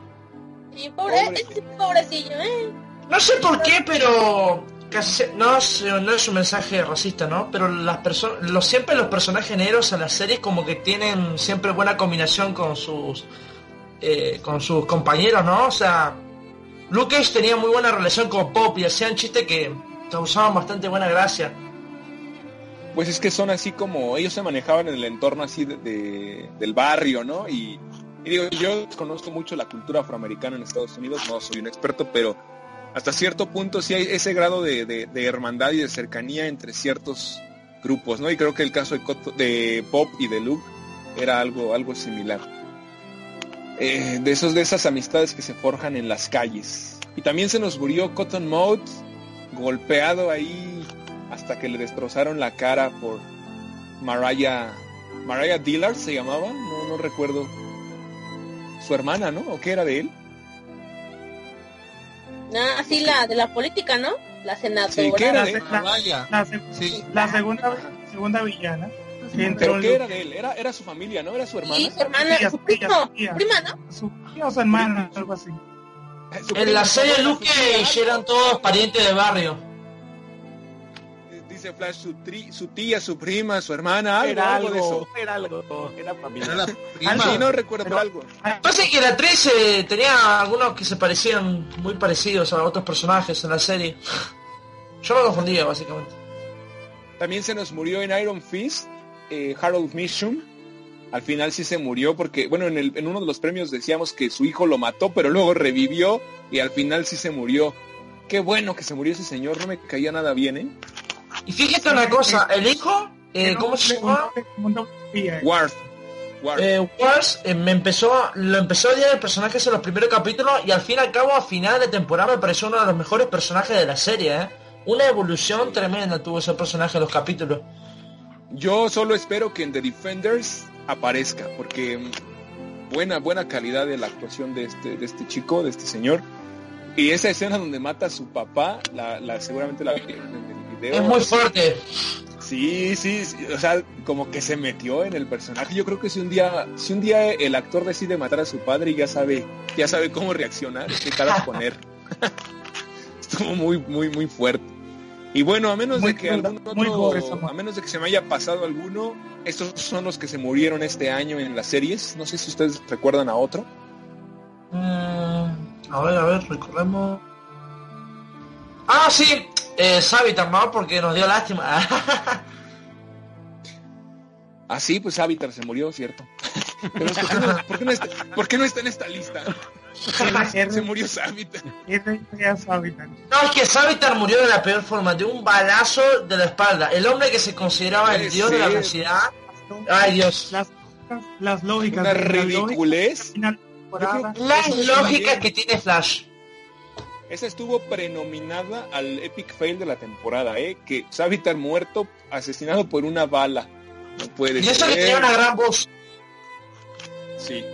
Sí, pobre, pobre. ese pobrecillo, ¿eh? No sé por qué, pero casi no es, no es un mensaje racista, ¿no? Pero las personas, los siempre los personajes negros en las series como que tienen siempre buena combinación con sus eh, con sus compañeros, ¿no? O sea, Luke Cage tenía muy buena relación con Pop y hacían chistes que causaban bastante buena gracia. Pues es que son así como, ellos se manejaban en el entorno así de, de- del barrio, ¿no? Y, y digo, yo conozco mucho la cultura afroamericana en Estados Unidos, no soy un experto, pero hasta cierto punto sí hay ese grado de, de- hermandad y de cercanía entre ciertos grupos, ¿no? Y creo que el caso de, Cot- de Pop y de Luke era algo, algo similar. Eh, de esos, de esas amistades que se forjan en las calles. Y también se nos murió Cotton Mouth, golpeado ahí hasta que le destrozaron la cara por Mariah, Mariah Dillard se llamaba, no, no recuerdo. Su hermana, ¿no? ¿O qué era de él? Ah, sí, la de la política, ¿no? La senadora. Sí, ¿qué era La, de la- Vaya, la se- sí. la segunda, segunda villana. ¿Pero qué era de él? Era, era su familia, ¿no? Era su hermana. Sí, su hermana, Tía, su primo, tía. prima, ¿no? Su tía o su hermana, algo así. En la serie Luke Cage eran todos parientes de barrio. Dice Flash, su, tri- su tía, su prima, su hermana, algo, Era algo de eso. era algo, era Era familia. la Ah, prima. sí, no recuerdo Pero- algo. Pasa que la actriz eh, tenía algunos que se parecían muy parecidos a otros personajes en la serie. Yo me confundía básicamente. También se nos murió en Iron Fist, eh, Harold Mishum. Al final sí se murió porque, bueno, en, el- en uno de los premios decíamos que su hijo lo mató, pero luego revivió y al final sí se murió. Qué bueno que se murió ese señor, no me caía nada bien, ¿eh? Y fíjate una cosa, el hijo, eh, ¿cómo se llama? Eh, Wars eh, me empezó, lo empezó a odiar el personaje en los primeros capítulos y al fin y al cabo a final de temporada me pareció uno de los mejores personajes de la serie, ¿eh? Una evolución tremenda tuvo ese personaje en los capítulos. Yo solo espero que en The Defenders aparezca, porque mm, buena, buena calidad de la actuación de este, de este chico, de este señor. y esa escena donde mata a su papá, la, la seguramente la Es muy fuerte. Sí, sí, sí, o sea, como que se metió en el personaje. Yo creo que si un día, si un día el actor decide matar a su padre, ya sabe, ya sabe cómo reaccionar, qué cara <laughs> poner. Estuvo muy, muy, muy fuerte. Y bueno, a menos Muy de que algún otro, a menos de que se me haya pasado alguno, estos son los que se murieron este año en las series. No sé si ustedes recuerdan a otro. Mm, a ver, a ver, recordemos. Ah, sí, eh, Savitar, ¿no? Porque nos dio lástima. <laughs> Ah, sí, pues Avatar se murió, cierto. Pero ¿por qué no, por qué no está, por qué no está en esta lista? <laughs> Se murió Savitar. No, es que Savitar murió de la peor forma, de un balazo de la espalda. El hombre que se consideraba el dios de la velocidad. Ay, Dios. Las, las lógicas. Una ridiculez. Las lógicas que tiene Flash. Esa estuvo prenominada al epic fail de la temporada, ¿eh? Que Savitar muerto, asesinado por una bala. No puede Y eso que ser. tenía una gran voz. Sí.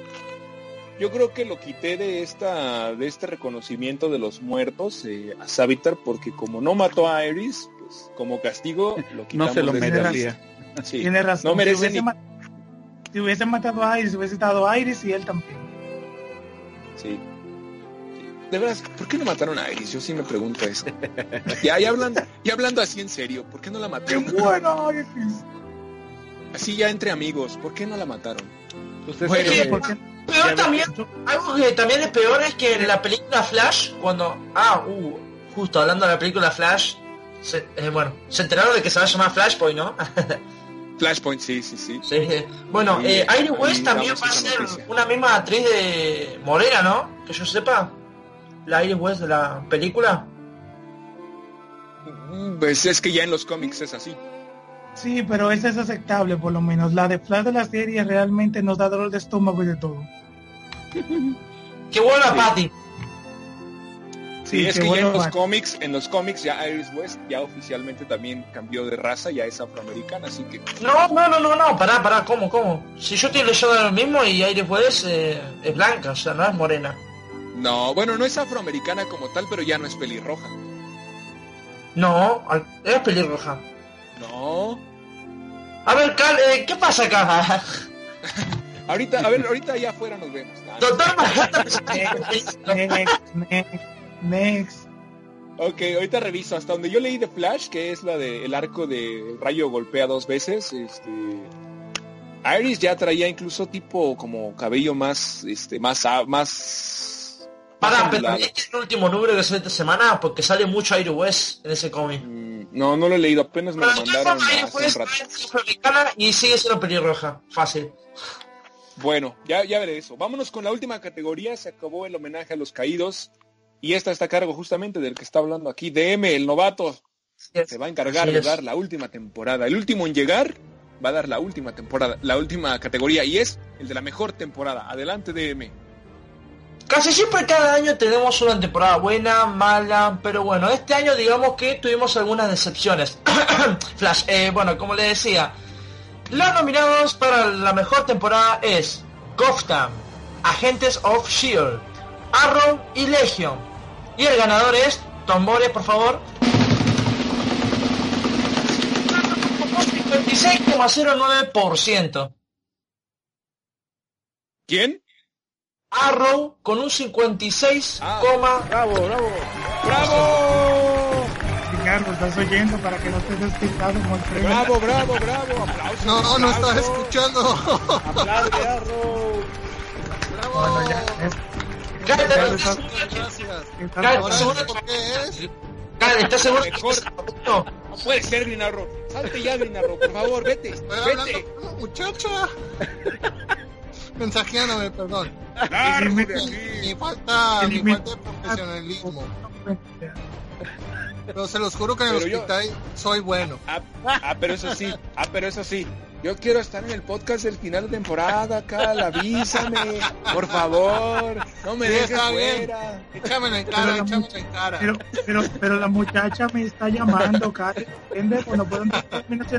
Yo creo que lo quité de esta de este reconocimiento de los muertos eh, a Savitar porque como no mató a Iris, pues como castigo lo <laughs> No quitamos se lo merecía. Sí. Tiene razón. No merece si, hubiese ni- si hubiese matado a Iris, hubiese estado a Iris y él también. Sí. De veras, ¿por qué no mataron a Iris? Yo sí me pregunto eso. ya, ya hablando, ya hablando así en serio, ¿por qué no la ¡Qué mataron? bueno! Iris! Así ya entre amigos, ¿por qué no la mataron? Bueno, Sí, Porque Peor también, algo que también es peor es que en la película Flash, cuando, ah, uh, justo hablando de la película Flash, se- eh, bueno, se enteraron de que se va a llamar Flashpoint, ¿no? <laughs> Flashpoint, sí, sí, sí. Sí. Bueno, Sí, eh, West también va a ser noticia. una misma actriz de Morena, ¿no? Que yo sepa. La Iris West de la película. Mm, Pues es que ya en los cómics es así. sí, pero esa es aceptable, por lo menos. La de Flash de la serie realmente nos da dolor de estómago y de todo. <laughs> ¡Qué buena Sí. Patty! Sí, es que ya en los cómics, en los cómics ya Iris West ya oficialmente también cambió de raza, ya es afroamericana, así que No, no, no, no, no, pará, pará, ¿cómo, cómo? Si yo estoy leyendo lo mismo y Iris West eh, es blanca, o sea, no es morena. No, bueno, no es afroamericana como tal, pero ya no es pelirroja. No, es pelirroja. No. A ver, Cal, eh, ¿qué pasa acá? <laughs> Ahorita, a ver, ahorita allá afuera nos vemos. Ah. Doctor. Next, next, <laughs> next. Ok, ahorita reviso hasta donde yo leí de Flash, que es la de el arco de Rayo golpea dos veces, este Iris ya traía incluso tipo como cabello más este más a- más Pero este es el último número que sale esta semana porque sale mucho Iris West en ese cómic. Mm, No, no lo he leído, apenas me Pero lo de mandaron West y sigue siendo pelirroja. Fácil. Bueno, ya, ya veré eso. Vámonos con la última categoría. Se acabó el homenaje a los caídos. Y esta está a cargo justamente del que está hablando aquí. DM, el novato, se va a encargar de dar la última temporada. El último en llegar va a dar la última temporada, la última categoría. Y es el de la mejor temporada. Adelante, DM. Casi siempre cada año tenemos una temporada buena, mala, pero bueno, este año digamos que tuvimos algunas decepciones. <clears throat> Flash, eh, bueno, como le decía, los nominados para la mejor temporada es Gotham, Agentes of S.H.I.E.L.D., Arrow y Legion. Y el ganador es, tambores por favor, 56,09%. ¿Quién? Arrow con un 56, Ah. Bravo, bravo. ¡Bravo! Ricardo, estás oyendo para que no estés despistado premio. ¡Bravo, bravo, bravo! ¡Aplausos! No, no estaba aplausos. escuchando. Aplaude, Arrow. Bueno, ya, es- Cállate, Ricardo, ¿estás, estás- Gracias. Cállate, estás seguro por qué es. cállate, ¿estás seguro que Mejor. estás- no? No puede ser, Green Arrow. Salte ya, Green Arrow, por favor, vete. Estoy hablando Vete. con una muchacha. <laughs> Mensajeándome, perdón. Largo de aquí. falta, falta de profesionalismo. <laughs> Pero se los juro que en el yo- hospital soy bueno. Ah, ah, pero eso sí, ah, pero eso sí. Yo quiero estar en el podcast del final de temporada, Cal, avísame, por favor, no me Sí, dejes fuera. Échamelo en Pero cara, la échamelo en cara. Pero, pero, pero la muchacha me está llamando, Karen. ¿Entiendes? Pues no puedo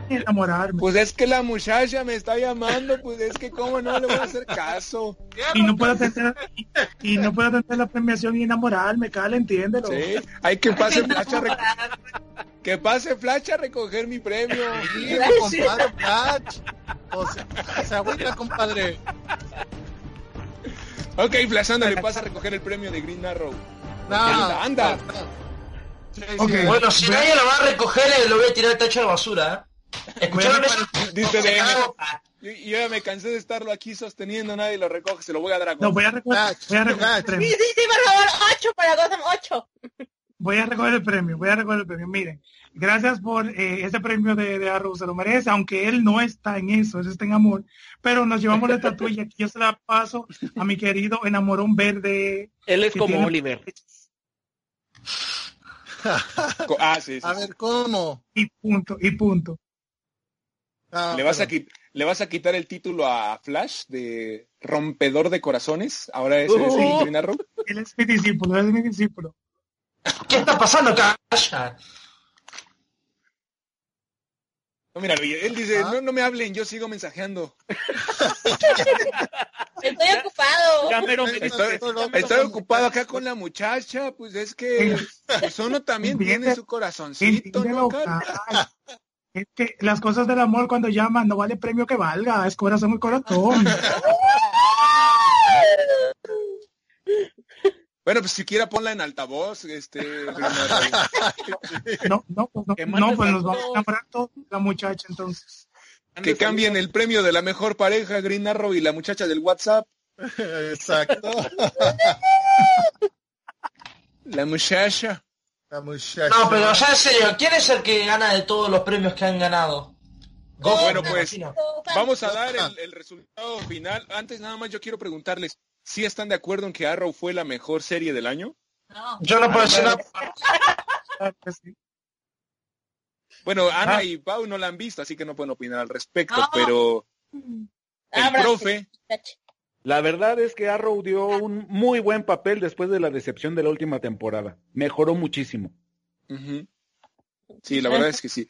enamorarme. Pues es que la muchacha me está llamando, pues es que cómo no le voy a hacer caso. Y no puedo atender, y, y no puedo atender la premiación y enamorarme, Karen, entiéndelo. Sí, hay que pase flacha, a rec- que pase flacha a recoger mi premio. <laughs> Sí, compadre Flash. O sea, se agüita, compadre. Ok, Flash, anda, le pasa a recoger el premio de Green Arrow. No, Anda, anda. Sí, Ok. sí. Bueno, si nadie lo va a recoger, eh, lo voy a tirar al tacho de basura, ¿eh? ¿Escucharon eso? Dice de yo, yo ya me cansé de estarlo aquí sosteniendo, nadie lo recoge, se lo voy a dar a No, voy a recoger, Flash, voy a recoger el Flash. Sí, sí, sí, por favor, 8 para Gotham, 8. Voy a recoger el premio, voy a recoger el premio. Miren, gracias por eh, ese premio de, de Arrow, se lo merece, aunque él no está en eso, él está en amor, pero nos llevamos la estatuilla y yo se la paso a mi querido enamorón verde. Él es como tiene- Oliver. <laughs> Ah, sí, sí. A ver, ¿cómo? Y punto, y punto. Ah, ¿Le vas, a ¿Le vas a quitar el título a Flash de rompedor de corazones? Ahora es, Uh. Arrow. Él es mi discípulo, él es mi discípulo. ¿Qué está pasando, Calla? No, mira, él dice, Ah. no, no me hablen, yo sigo mensajeando. <laughs> Estoy ocupado. Ya mero me Estoy- dice, estoy- Estoy ocupado acá con la muchacha, pues es que pues uno también tiene su corazoncito, ¿no? Es que las cosas del amor cuando llaman no vale premio que valga, es corazón y corazón. Bueno, pues siquiera ponla en altavoz, este. <laughs> No, no, pues, no, no, pues nos saludos. vamos a todos la muchacha entonces. que cambien el premio de la mejor pareja, Green Arrow y la muchacha del WhatsApp. Exacto. La muchacha. La muchacha. No, pero ya en serio, ¿quién es el que gana de todos los premios que han ganado? Bueno, pues. Vamos a dar el, el resultado final. Antes nada más yo quiero preguntarles, ¿sí están de acuerdo en que Arrow fue la mejor serie del año? No. Yo no puedo decir. <laughs> Bueno, Ana Ah. y Pau no la han visto, así que no pueden opinar al respecto, No. pero el profe. La verdad es que Arrow dio un muy buen papel después de la decepción de la última temporada. Mejoró muchísimo. Sí, la verdad es que sí.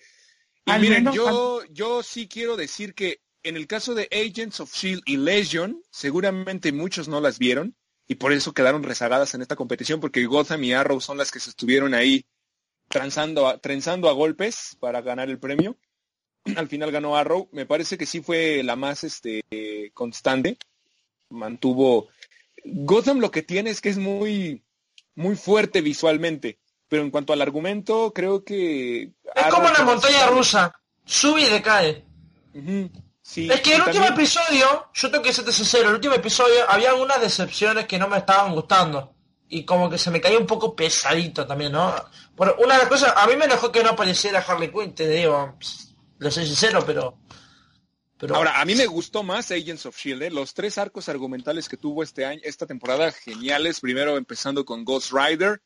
Y Al miren, menos- yo, yo sí quiero decir que en el caso de Agents of Shield y Legion, seguramente muchos no las vieron y por eso quedaron rezagadas en esta competición, porque Gotham y Arrow son las que se estuvieron ahí a, trenzando a golpes para ganar el premio. <clears throat> Al final ganó Arrow. Me parece que sí fue la más este, constante. Mantuvo. Gotham lo que tiene es que es muy, muy fuerte visualmente. Pero en cuanto al argumento, creo que. Es Arrow como una montaña rusa. Sube y decae. Ujú, Sí, Es que el último también- episodio, yo tengo que serte sincero, el último episodio había algunas decepciones que no me estaban gustando. Y como que se me caía un poco pesadito también, ¿no? Por una de las cosas, a mí me enojó que no apareciera Harley Quinn, te digo, lo soy sincero, pero... pero Ahora, a mí me gustó más Agents of Shield. ¿eh? Los tres arcos argumentales que tuvo este año, esta temporada, geniales. Primero empezando con Ghost Rider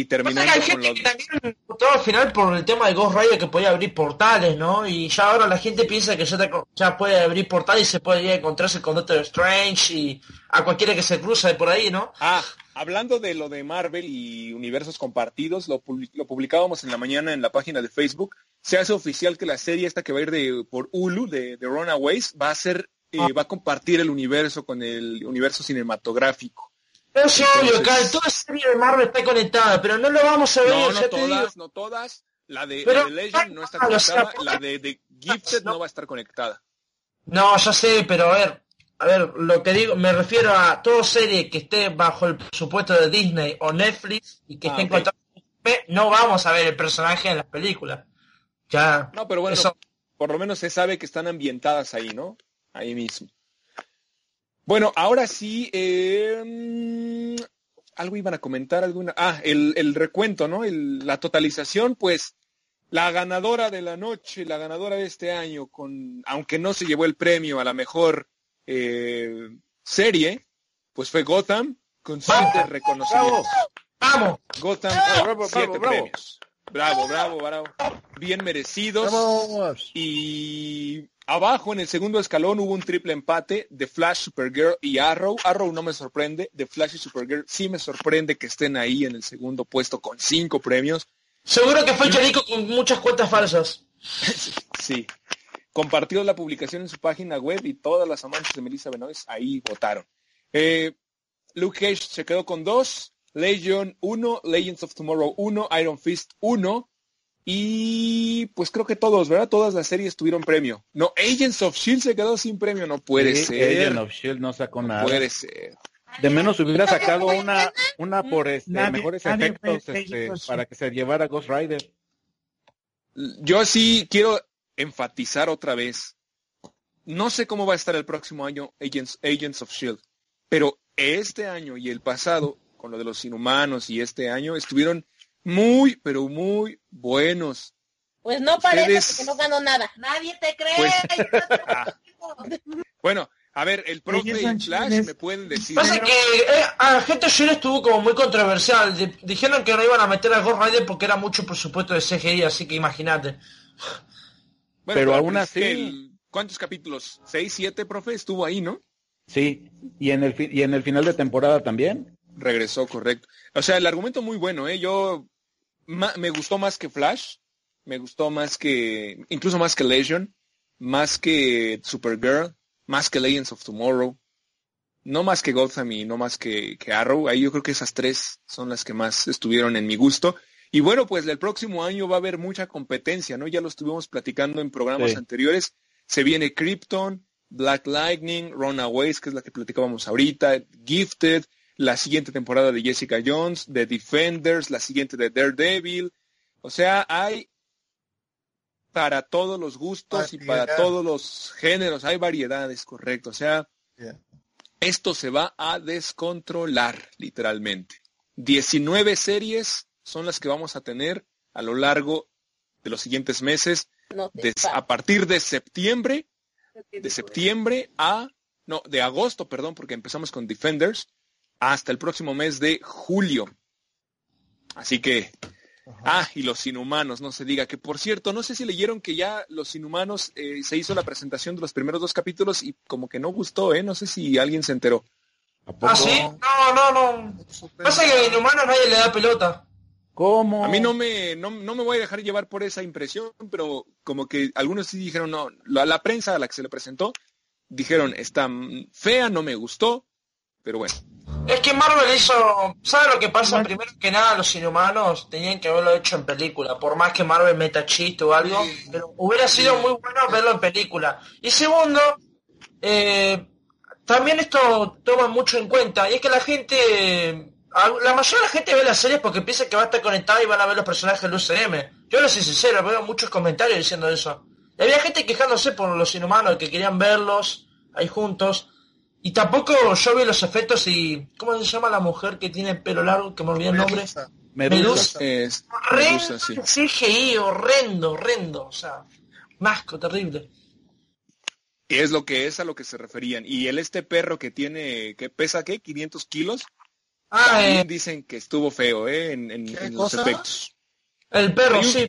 y terminando hay con gente los... que también le gustó al final por el tema de Ghost Rider que podía abrir portales, ¿no? Y ya ahora la gente piensa que ya, te- ya puede abrir portales y se puede ir a encontrarse con Doctor Strange y a cualquiera que se cruza de por ahí, ¿no? Ah, hablando de lo de Marvel y universos compartidos, lo, lo publicábamos en la mañana en la página de Facebook. Se hace oficial que la serie esta que va a ir de, por Hulu, de, de Runaways, va a ser, eh, Ah. va a compartir el universo con el universo cinematográfico. Pero sí, obvio, Entonces- Cal, toda serie de Marvel está conectada, pero no lo vamos a ver, No, ya no te digo. todas, no todas. La de, Pero- la de Legend no está o sea, conectada, la de, de Gifted no va a estar conectada. No, ya sé, pero a ver, a ver, lo que digo, me refiero a toda serie que esté bajo el presupuesto de Disney o Netflix y que Ah, esté en ok. contacto con IP, no vamos a ver el personaje en las películas. Ya. No, pero bueno, Eso. por lo menos se sabe que están ambientadas ahí, ¿no? Ahí mismo. Bueno, ahora sí, eh, mm, algo iban a comentar, alguna... Ah, el, el recuento, ¿no? El- la totalización, pues la ganadora de la noche, la ganadora de este año, con aunque no se llevó el premio a la mejor eh, serie, pues fue Gotham, con siete reconocimientos. Vamos. Gotham, Bravo, bravo, siete bravo. premios. Bravo, bravo, bravo. Bien merecidos. Vamos. Y Abajo en el segundo escalón hubo un triple empate de Flash, Supergirl y Arrow. Arrow no me sorprende, de Flash y Supergirl sí me sorprende que estén ahí en el segundo puesto con cinco premios. Seguro que fue Chorico con muchas cuentas falsas. <laughs> Sí. Compartió la publicación en su página web y todas las amantes de Melissa Benoist ahí votaron. Eh, Luke Cage se quedó con dos, Legion 1, Legends of Tomorrow 1, Iron Fist 1 y pues creo que todos, ¿verdad? Todas las series tuvieron premio. No, Agents of Shield se quedó sin premio, no puede Sí, ser. Agent of Shield no sacó no nada. puede ser. De menos hubiera sacado una, una por este, Nadie- mejores nadie efectos este, para que se llevara Ghost Rider. Yo sí quiero enfatizar otra vez. No sé cómo va a estar el próximo año Agents, Agents of Shield, pero este año y el pasado, con lo de los inhumanos y este año, estuvieron muy, pero muy buenos. Pues no parece Ustedes- porque no ganó nada. Nadie te cree. Pues- <laughs> Ah. <laughs> Bueno, a ver, el profe y Flash me pueden decir. Pasa que eh, Agente Shield estuvo como muy controversial. Di- dijeron que no iban a meter a Ghost Rider porque era mucho presupuesto de CGI, así que imagínate. Bueno, pero aún es así- el- ¿Cuántos capítulos? ¿Seis, siete, profe? Estuvo ahí, ¿no? Sí, y en el fi- y en el final de temporada también. Regresó, correcto. O sea, el argumento muy bueno, ¿eh? Yo me gustó más que Flash, me gustó más que, incluso más que Legion, más que Supergirl, más que Legends of Tomorrow, no más que Gotham y no más que, que Arrow. Ahí yo creo que esas tres son las que más estuvieron en mi gusto. Y bueno, pues el próximo año va a haber mucha competencia, ¿no? Ya lo estuvimos platicando en programas Sí. anteriores. Se viene Krypton, Black Lightning, Runaways, que es la que platicábamos ahorita, Gifted, la siguiente temporada de Jessica Jones, The Defenders, la siguiente de Daredevil. O sea, hay para todos los gustos y para todos los géneros, hay variedades, correcto. O sea, Yeah. esto se va a descontrolar, literalmente. 19 series son las que vamos a tener a lo largo de los siguientes meses, No des- a partir de septiembre, de septiembre a, no, de agosto, perdón, porque empezamos con Defenders, hasta el próximo mes de julio. Así que, ah, y los inhumanos, no se diga, que por cierto, no sé si leyeron que ya los inhumanos eh, se hizo la presentación de los primeros dos capítulos y como que no gustó, ¿eh? No sé si alguien se enteró. ¿A poco? ¿Ah, sí? No, no, no. Pasa que a Inhumanos nadie le da pelota. ¿Cómo? A mí no me, no, no me voy a dejar llevar por esa impresión, pero como que algunos sí dijeron, no, la, la prensa a la que se le presentó, dijeron, está fea, no me gustó, pero bueno. Es que Marvel hizo... ¿Sabe lo que pasa? Primero que nada, los Inhumanos tenían que haberlo hecho en película. Por más que Marvel meta chiste o algo, pero hubiera sido muy bueno verlo en película. Y segundo, eh, también esto toma mucho en cuenta, y es que la gente... La mayoría de la gente ve las series porque piensa que va a estar conectada y van a ver los personajes del UCM. Yo no soy sincero, veo muchos comentarios diciendo eso. Y había gente quejándose por los inhumanos, que querían verlos ahí juntos. Y tampoco yo vi los efectos y... ¿Cómo se llama la mujer que tiene pelo largo? Que me olvidé el nombre. Medusa. Medusa. Es, Horrendo, Medusa, sí. CGI, horrendo, horrendo. O sea, un asco terrible. Y es lo que es a lo que se referían. Y el este perro que tiene, que pesa, ¿qué? 500 kilos. Ah, También eh, dicen que estuvo feo, ¿eh? En, en- ¿Qué en los efectos. el perro, un- sí.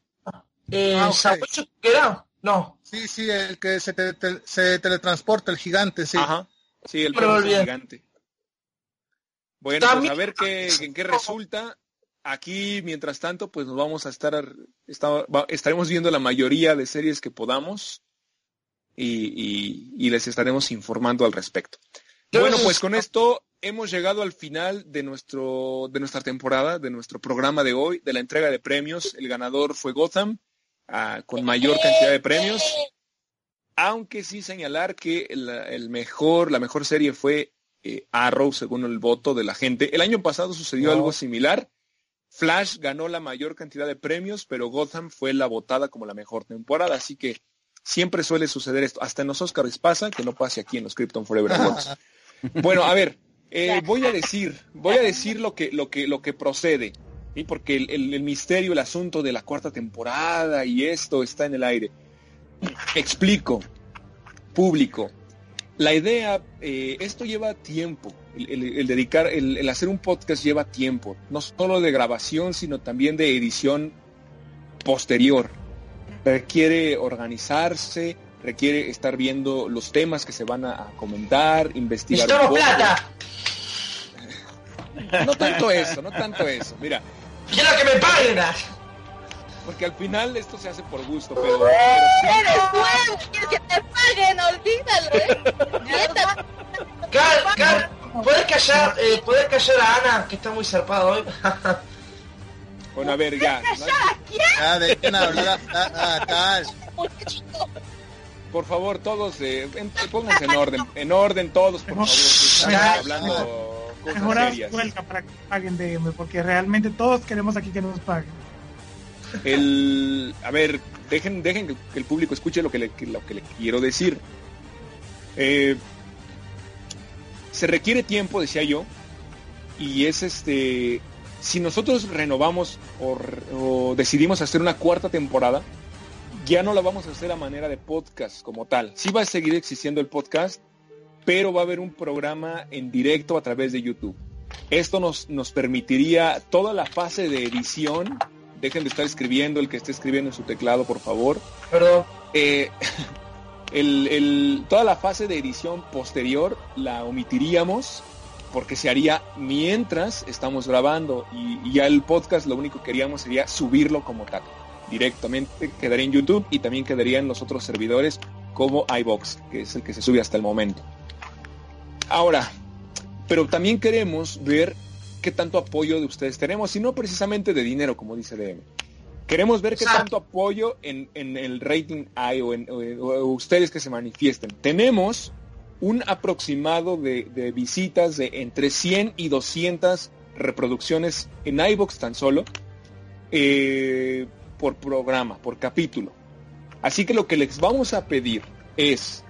Eh, Ah, ok. ¿Sabueso que era? No. Sí, sí, el que se, te- te- se teletransporta, el gigante, sí. Ajá. Sí, el perro es gigante. Bueno, pues a ver qué, en qué resulta. Aquí, mientras tanto, pues nos vamos a estar, está- estaremos viendo la mayoría de series que podamos y, y- y les estaremos informando al respecto. Bueno, no- pues con esto hemos llegado al final de nuestro, de nuestra temporada, de nuestro programa de hoy, de la entrega de premios. El ganador fue Gotham, ah, con mayor cantidad de premios. Aunque sí señalar que el, el mejor, la mejor serie fue eh, Arrow, según el voto de la gente. El año pasado sucedió algo similar. Flash ganó la mayor cantidad de premios, pero Gotham fue la votada como la mejor temporada. Así que siempre suele suceder esto. Hasta en los Oscars pasa, que no pase aquí en los Krypton Forever Awards. <laughs> Bueno, a ver, eh, voy a decir, voy a decir lo que, lo que, lo que procede, ¿sí? porque el, el- el misterio, el asunto de la cuarta temporada y esto está en el aire. Explico, público. La idea, eh, esto lleva tiempo. El, el- el dedicar, el, el hacer un podcast lleva tiempo, no solo de grabación, sino también de edición posterior. Requiere organizarse, requiere estar viendo los temas que se van a, a comentar, investigar. un Necesitamos poco. plata. No tanto eso, no tanto eso. Mira, Quiero que me paguen. Porque al final esto se hace por gusto, pero, pero sí- ¡Eres huevo! ¡Quieres que te paguen! ¡Olvídalo, eh! Cal, Cal, ¿puedes callar, eh, ¿puedes callar a Ana, que está muy zarpada hoy? <laughs> bueno, a ver, ya. ¿no? Ya, dejen hablar a, a Cal. Por favor, todos, eh, en- pónganse en orden, en orden todos, por favor, estamos Ya. hablando cosas serias. para que paguen DM, porque realmente todos queremos aquí que nos paguen. El, a ver, dejen, dejen que el público escuche lo que le, lo que le quiero decir. Eh, se requiere tiempo, decía yo, y es este, si nosotros renovamos o, re- o decidimos hacer una cuarta temporada, ya no la vamos a hacer a manera de podcast como tal. Sí va a seguir existiendo el podcast, pero va a haber un programa en directo a través de YouTube. Esto nos, nos permitiría toda la fase de edición. Dejen de estar escribiendo, el que esté escribiendo en su teclado, por favor. Perdón. Eh, <laughs> el- el- toda la fase de edición posterior la omitiríamos porque se haría mientras estamos grabando y, y ya el podcast lo único que queríamos sería subirlo como tal. Directamente quedaría en YouTube y también quedaría en los otros servidores como iBox, que es el que se sube hasta el momento. Ahora, pero también queremos ver qué tanto apoyo de ustedes tenemos y no precisamente de dinero, como dice DM. Queremos ver qué tanto apoyo en, en el rating hay o, en, o- o ustedes que se manifiesten. Tenemos un aproximado de, de visitas de entre 100 y 200 reproducciones en iBox tan solo eh, por programa, por capítulo. Así que lo que les vamos a pedir es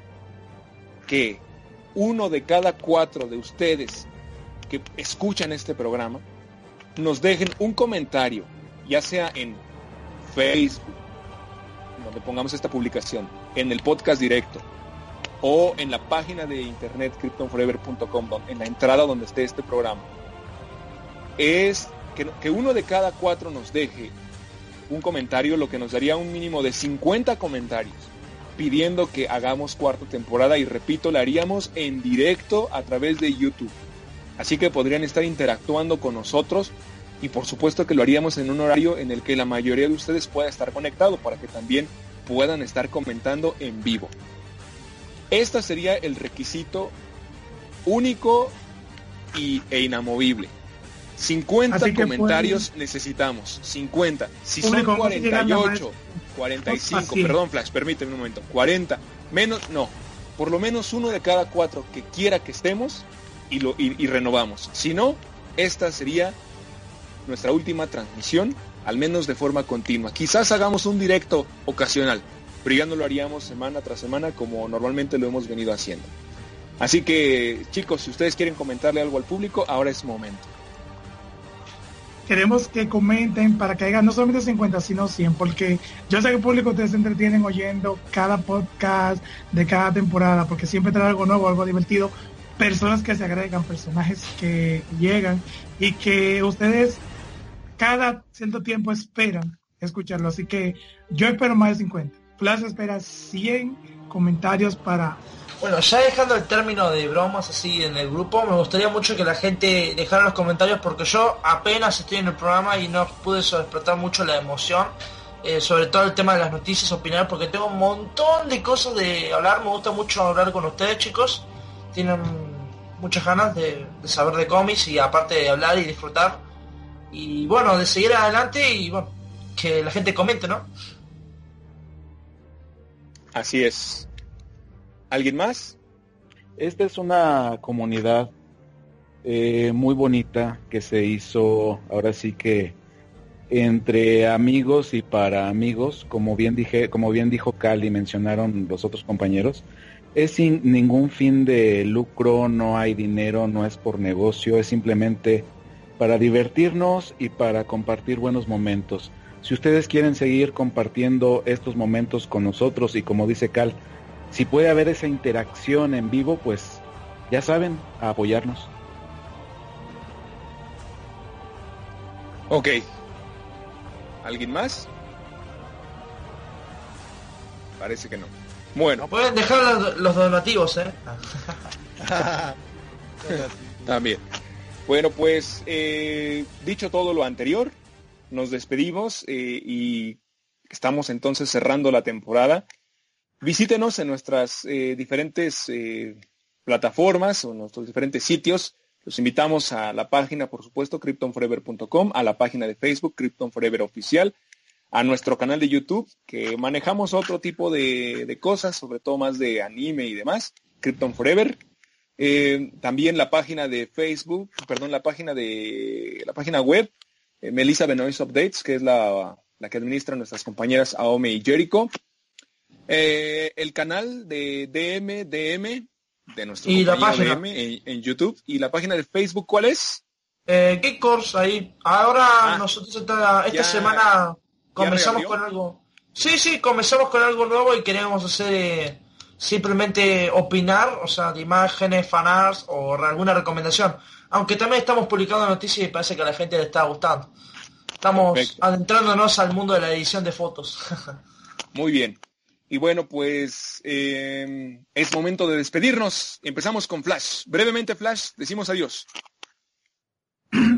que uno de cada cuatro de ustedes que escuchan este programa nos dejen un comentario, ya sea en Facebook, donde pongamos esta publicación, en el podcast directo o en la página de internet kryptonforever.com, en la entrada donde esté este programa, es que uno de cada cuatro nos deje un comentario, lo que nos daría un mínimo de 50 comentarios pidiendo que hagamos cuarta temporada y repito, la haríamos en directo a través de YouTube. Así que podrían estar interactuando con nosotros y por supuesto que lo haríamos en un horario en el que la mayoría de ustedes pueda estar conectado para que también puedan estar comentando en vivo. Este sería el requisito único y, e inamovible. 50 Así que comentarios necesitamos, 50. Si Público, son vamos llegando a 48, 45, Así. perdón Flash, permíteme un momento, 40, menos, no, por lo menos uno de cada cuatro que quiera que estemos y, lo, y, renovamos. Si no, esta sería nuestra última transmisión, al menos de forma continua. Quizás hagamos un directo ocasional, pero ya no lo haríamos semana tras semana como normalmente lo hemos venido haciendo. Así que chicos, si ustedes quieren comentarle algo al público, ahora es momento. Queremos que comenten para que hagan no solamente 50, sino 100, porque yo sé que el público ustedes se entretienen oyendo cada podcast de cada temporada, porque siempre trae algo nuevo, algo divertido, personas que se agregan, personajes que llegan y que ustedes cada cierto tiempo esperan escucharlo. Así que yo espero más de 50. Flash espera 100 comentarios para Bueno, ya dejando el término de bromas así en el grupo, me gustaría mucho que la gente dejara los comentarios porque yo apenas estoy en el programa y no pude explotar mucho la emoción, eh, sobre todo el tema de las noticias, opinar, porque tengo un montón de cosas de hablar, me gusta mucho hablar con ustedes chicos, tienen muchas ganas de, saber de cómics y aparte de hablar y disfrutar, y bueno, de seguir adelante y bueno, que la gente comente, ¿no? Así es. ¿Alguien más? Esta es una comunidad eh, muy bonita que se hizo ahora sí que entre amigos y para amigos, como bien dije, como bien dijo Cali, mencionaron los otros compañeros, es sin ningún fin de lucro, no hay dinero, no es por negocio, es simplemente para divertirnos y para compartir buenos momentos. Si ustedes quieren seguir compartiendo estos momentos con nosotros y como dice Cal, si puede haber esa interacción en vivo, pues ya saben, a apoyarnos. Ok. ¿Alguien más? Parece que no. Bueno, Pueden dejar los, los donativos, ¿eh? <laughs> también. Bueno, pues eh, dicho todo lo anterior, nos despedimos eh, y estamos entonces cerrando la temporada. Visítenos en nuestras eh, diferentes plataformas o nuestros diferentes sitios. Los invitamos a la página, por supuesto, kryptonforever.com, a la página de Facebook, Krypton Forever Oficial, a nuestro canal de YouTube, que manejamos otro tipo de, de cosas, sobre todo más de anime y demás, Krypton Forever. Eh, también la página de Facebook, perdón, la página de la página web, eh, Melissa Benoist Updates, que es la, la que administra nuestras compañeras Aome y Jericho. Eh, el canal de DM, DM, de nuestro Y la página. DM en, en YouTube. Y la página de Facebook, ¿cuál es? Eh, ¿Qué course ahí? Ahora Ah. nosotros esta, esta Ya- semana comenzamos con algo. Sí, sí, comenzamos con algo nuevo y queremos hacer eh, simplemente opinar, o sea, de imágenes, fanarts o alguna recomendación. Aunque también estamos publicando noticias y parece que a la gente le está gustando. Estamos Perfecto. adentrándonos al mundo de la edición de fotos. Muy bien. Y bueno, pues eh, es momento de despedirnos. Empezamos con Flash. Brevemente, Flash, decimos adiós.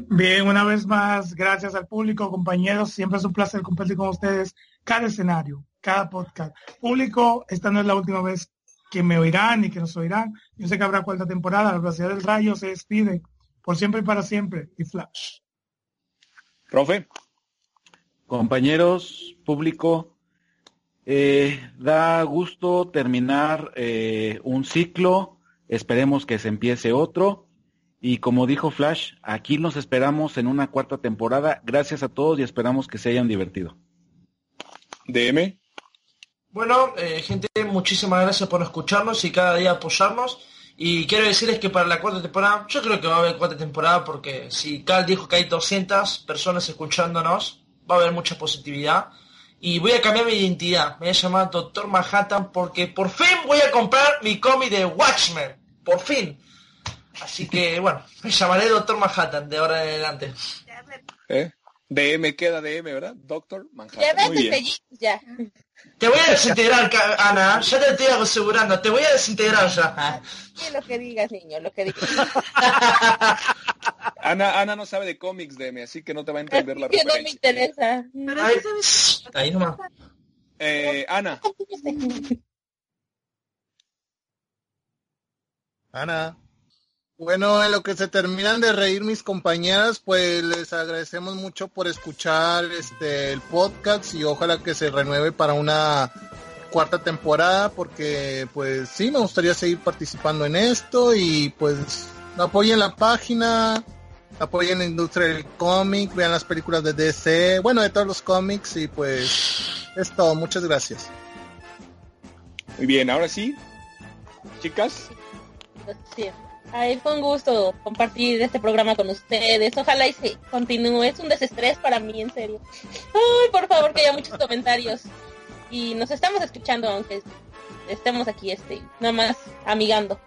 Bien, una vez más, gracias al público, compañeros. Siempre es un placer compartir con ustedes cada escenario, cada podcast. Público, esta no es la última vez que me oirán y que nos oirán. Yo sé que habrá cuarta temporada. La velocidad del rayo se despide por siempre y para siempre. Y Flash. Profe. Compañeros, público, eh, da gusto terminar eh, un ciclo, esperemos que se empiece otro. Y como dijo Flash, aquí nos esperamos en una cuarta temporada. Gracias a todos y esperamos que se hayan divertido. DM. Bueno, eh, gente, muchísimas gracias por escucharnos y cada día apoyarnos. Y quiero decirles que para la cuarta temporada, yo creo que va a haber cuarta temporada porque si Cal dijo que hay 200 personas escuchándonos, va a haber mucha positividad. Y voy a cambiar mi identidad. Me voy a llamar Doctor Manhattan porque por fin voy a comprar mi cómic de Watchmen. Por fin. Así que, bueno, me llamaré Doctor Manhattan de ahora en adelante. ¿eh? DM queda DM, ¿verdad? Doctor Ya Manhattan. ves, Muy bien. ya. Te voy a desintegrar, Ana. Ya te estoy asegurando. Te voy a desintegrar ya. Sí, lo que digas, niño, lo que digas. <laughs> Ana, Ana no sabe de cómics, DM, así que no te va a entender la <laughs> que no me referencia. interesa. Ay, ahí nomás. Eh, Ana, <laughs> Ana. Bueno, en lo que se terminan de reír mis compañeras, pues les agradecemos mucho por escuchar este el podcast y ojalá que se renueve para una cuarta temporada porque pues sí me gustaría seguir participando en esto y pues apoyen la página, apoyen la industria del cómic, vean las películas de DC, bueno de todos los cómics y pues es todo, muchas gracias. muy bien, ahora sí. Chicas, Sí. Ay, fue un gusto compartir este programa con ustedes. Ojalá y se continúe. Es un desestrés para mí, en serio. Ay, por favor, que haya muchos comentarios. Y nos estamos escuchando, aunque estemos aquí, este, nada más amigando.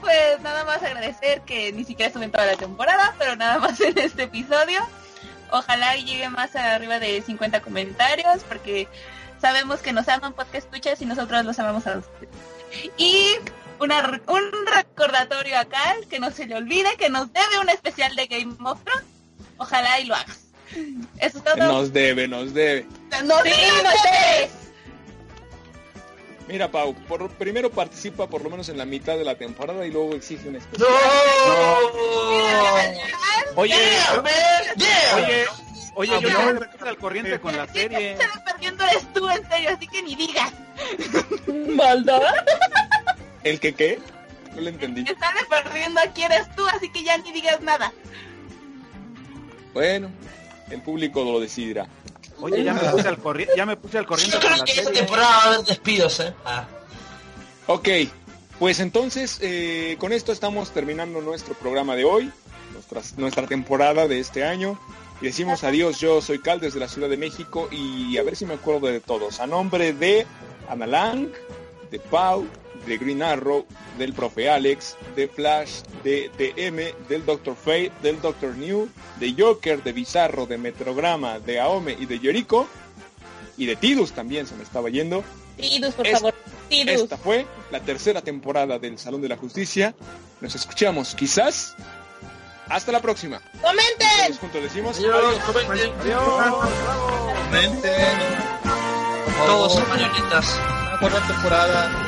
Pues nada más agradecer que ni siquiera estuve en toda la temporada, pero nada más en este episodio. Ojalá y llegue más arriba de 50 comentarios, porque sabemos que nos aman podcast escuchas y nosotros los amamos a ustedes. Y una, un recordatorio acá, que no se le olvide que nos debe un especial de Game of Thrones. Ojalá y lo hagas. Eso es todo. nos debe, nos debe. ¡No Sí, digan nos ustedes! Mira, Pau, por, primero participa por lo menos en la mitad de la temporada y luego exige un especial. ¡No! Oye, Yeah, man, yeah. oye, oye, yo no me puse al corriente con la serie. Estás perdiendo eres tú, en serio, así que ni digas. <laughs> ¿Maldad? ¿El que qué? No lo entendí. Que sale perdiendo aquí eres tú, así que ya ni digas nada. Bueno, el público lo decidirá. Oye, ya me puse al corriente, ya me puse al Yo corriente con creo que esta temporada va a haber despidos, ¿eh? Ah. Ok, pues entonces eh, con esto estamos terminando nuestro programa de hoy, nuestra, nuestra temporada de este año. Y decimos adiós, yo soy Cal desde la Ciudad de México y a ver si me acuerdo de todos. A nombre de Ana Lang, de Pau, de Green Arrow, del profe Alex, de Flash, de TM, del Dr. Fate, del Dr. New, de Joker, de Bizarro, de Metrograma, de Aome y de Yoriko. Y de Tidus también se me estaba yendo. Tidus, por Es- favor. Tidus. Esta fue la tercera temporada del Salón de la Justicia. Nos escuchamos, quizás. Hasta la próxima. ¡Comenten! Todos juntos decimos Adiós, adiós. comenten. Comenten. Todos son marionetas. una cuarta temporada.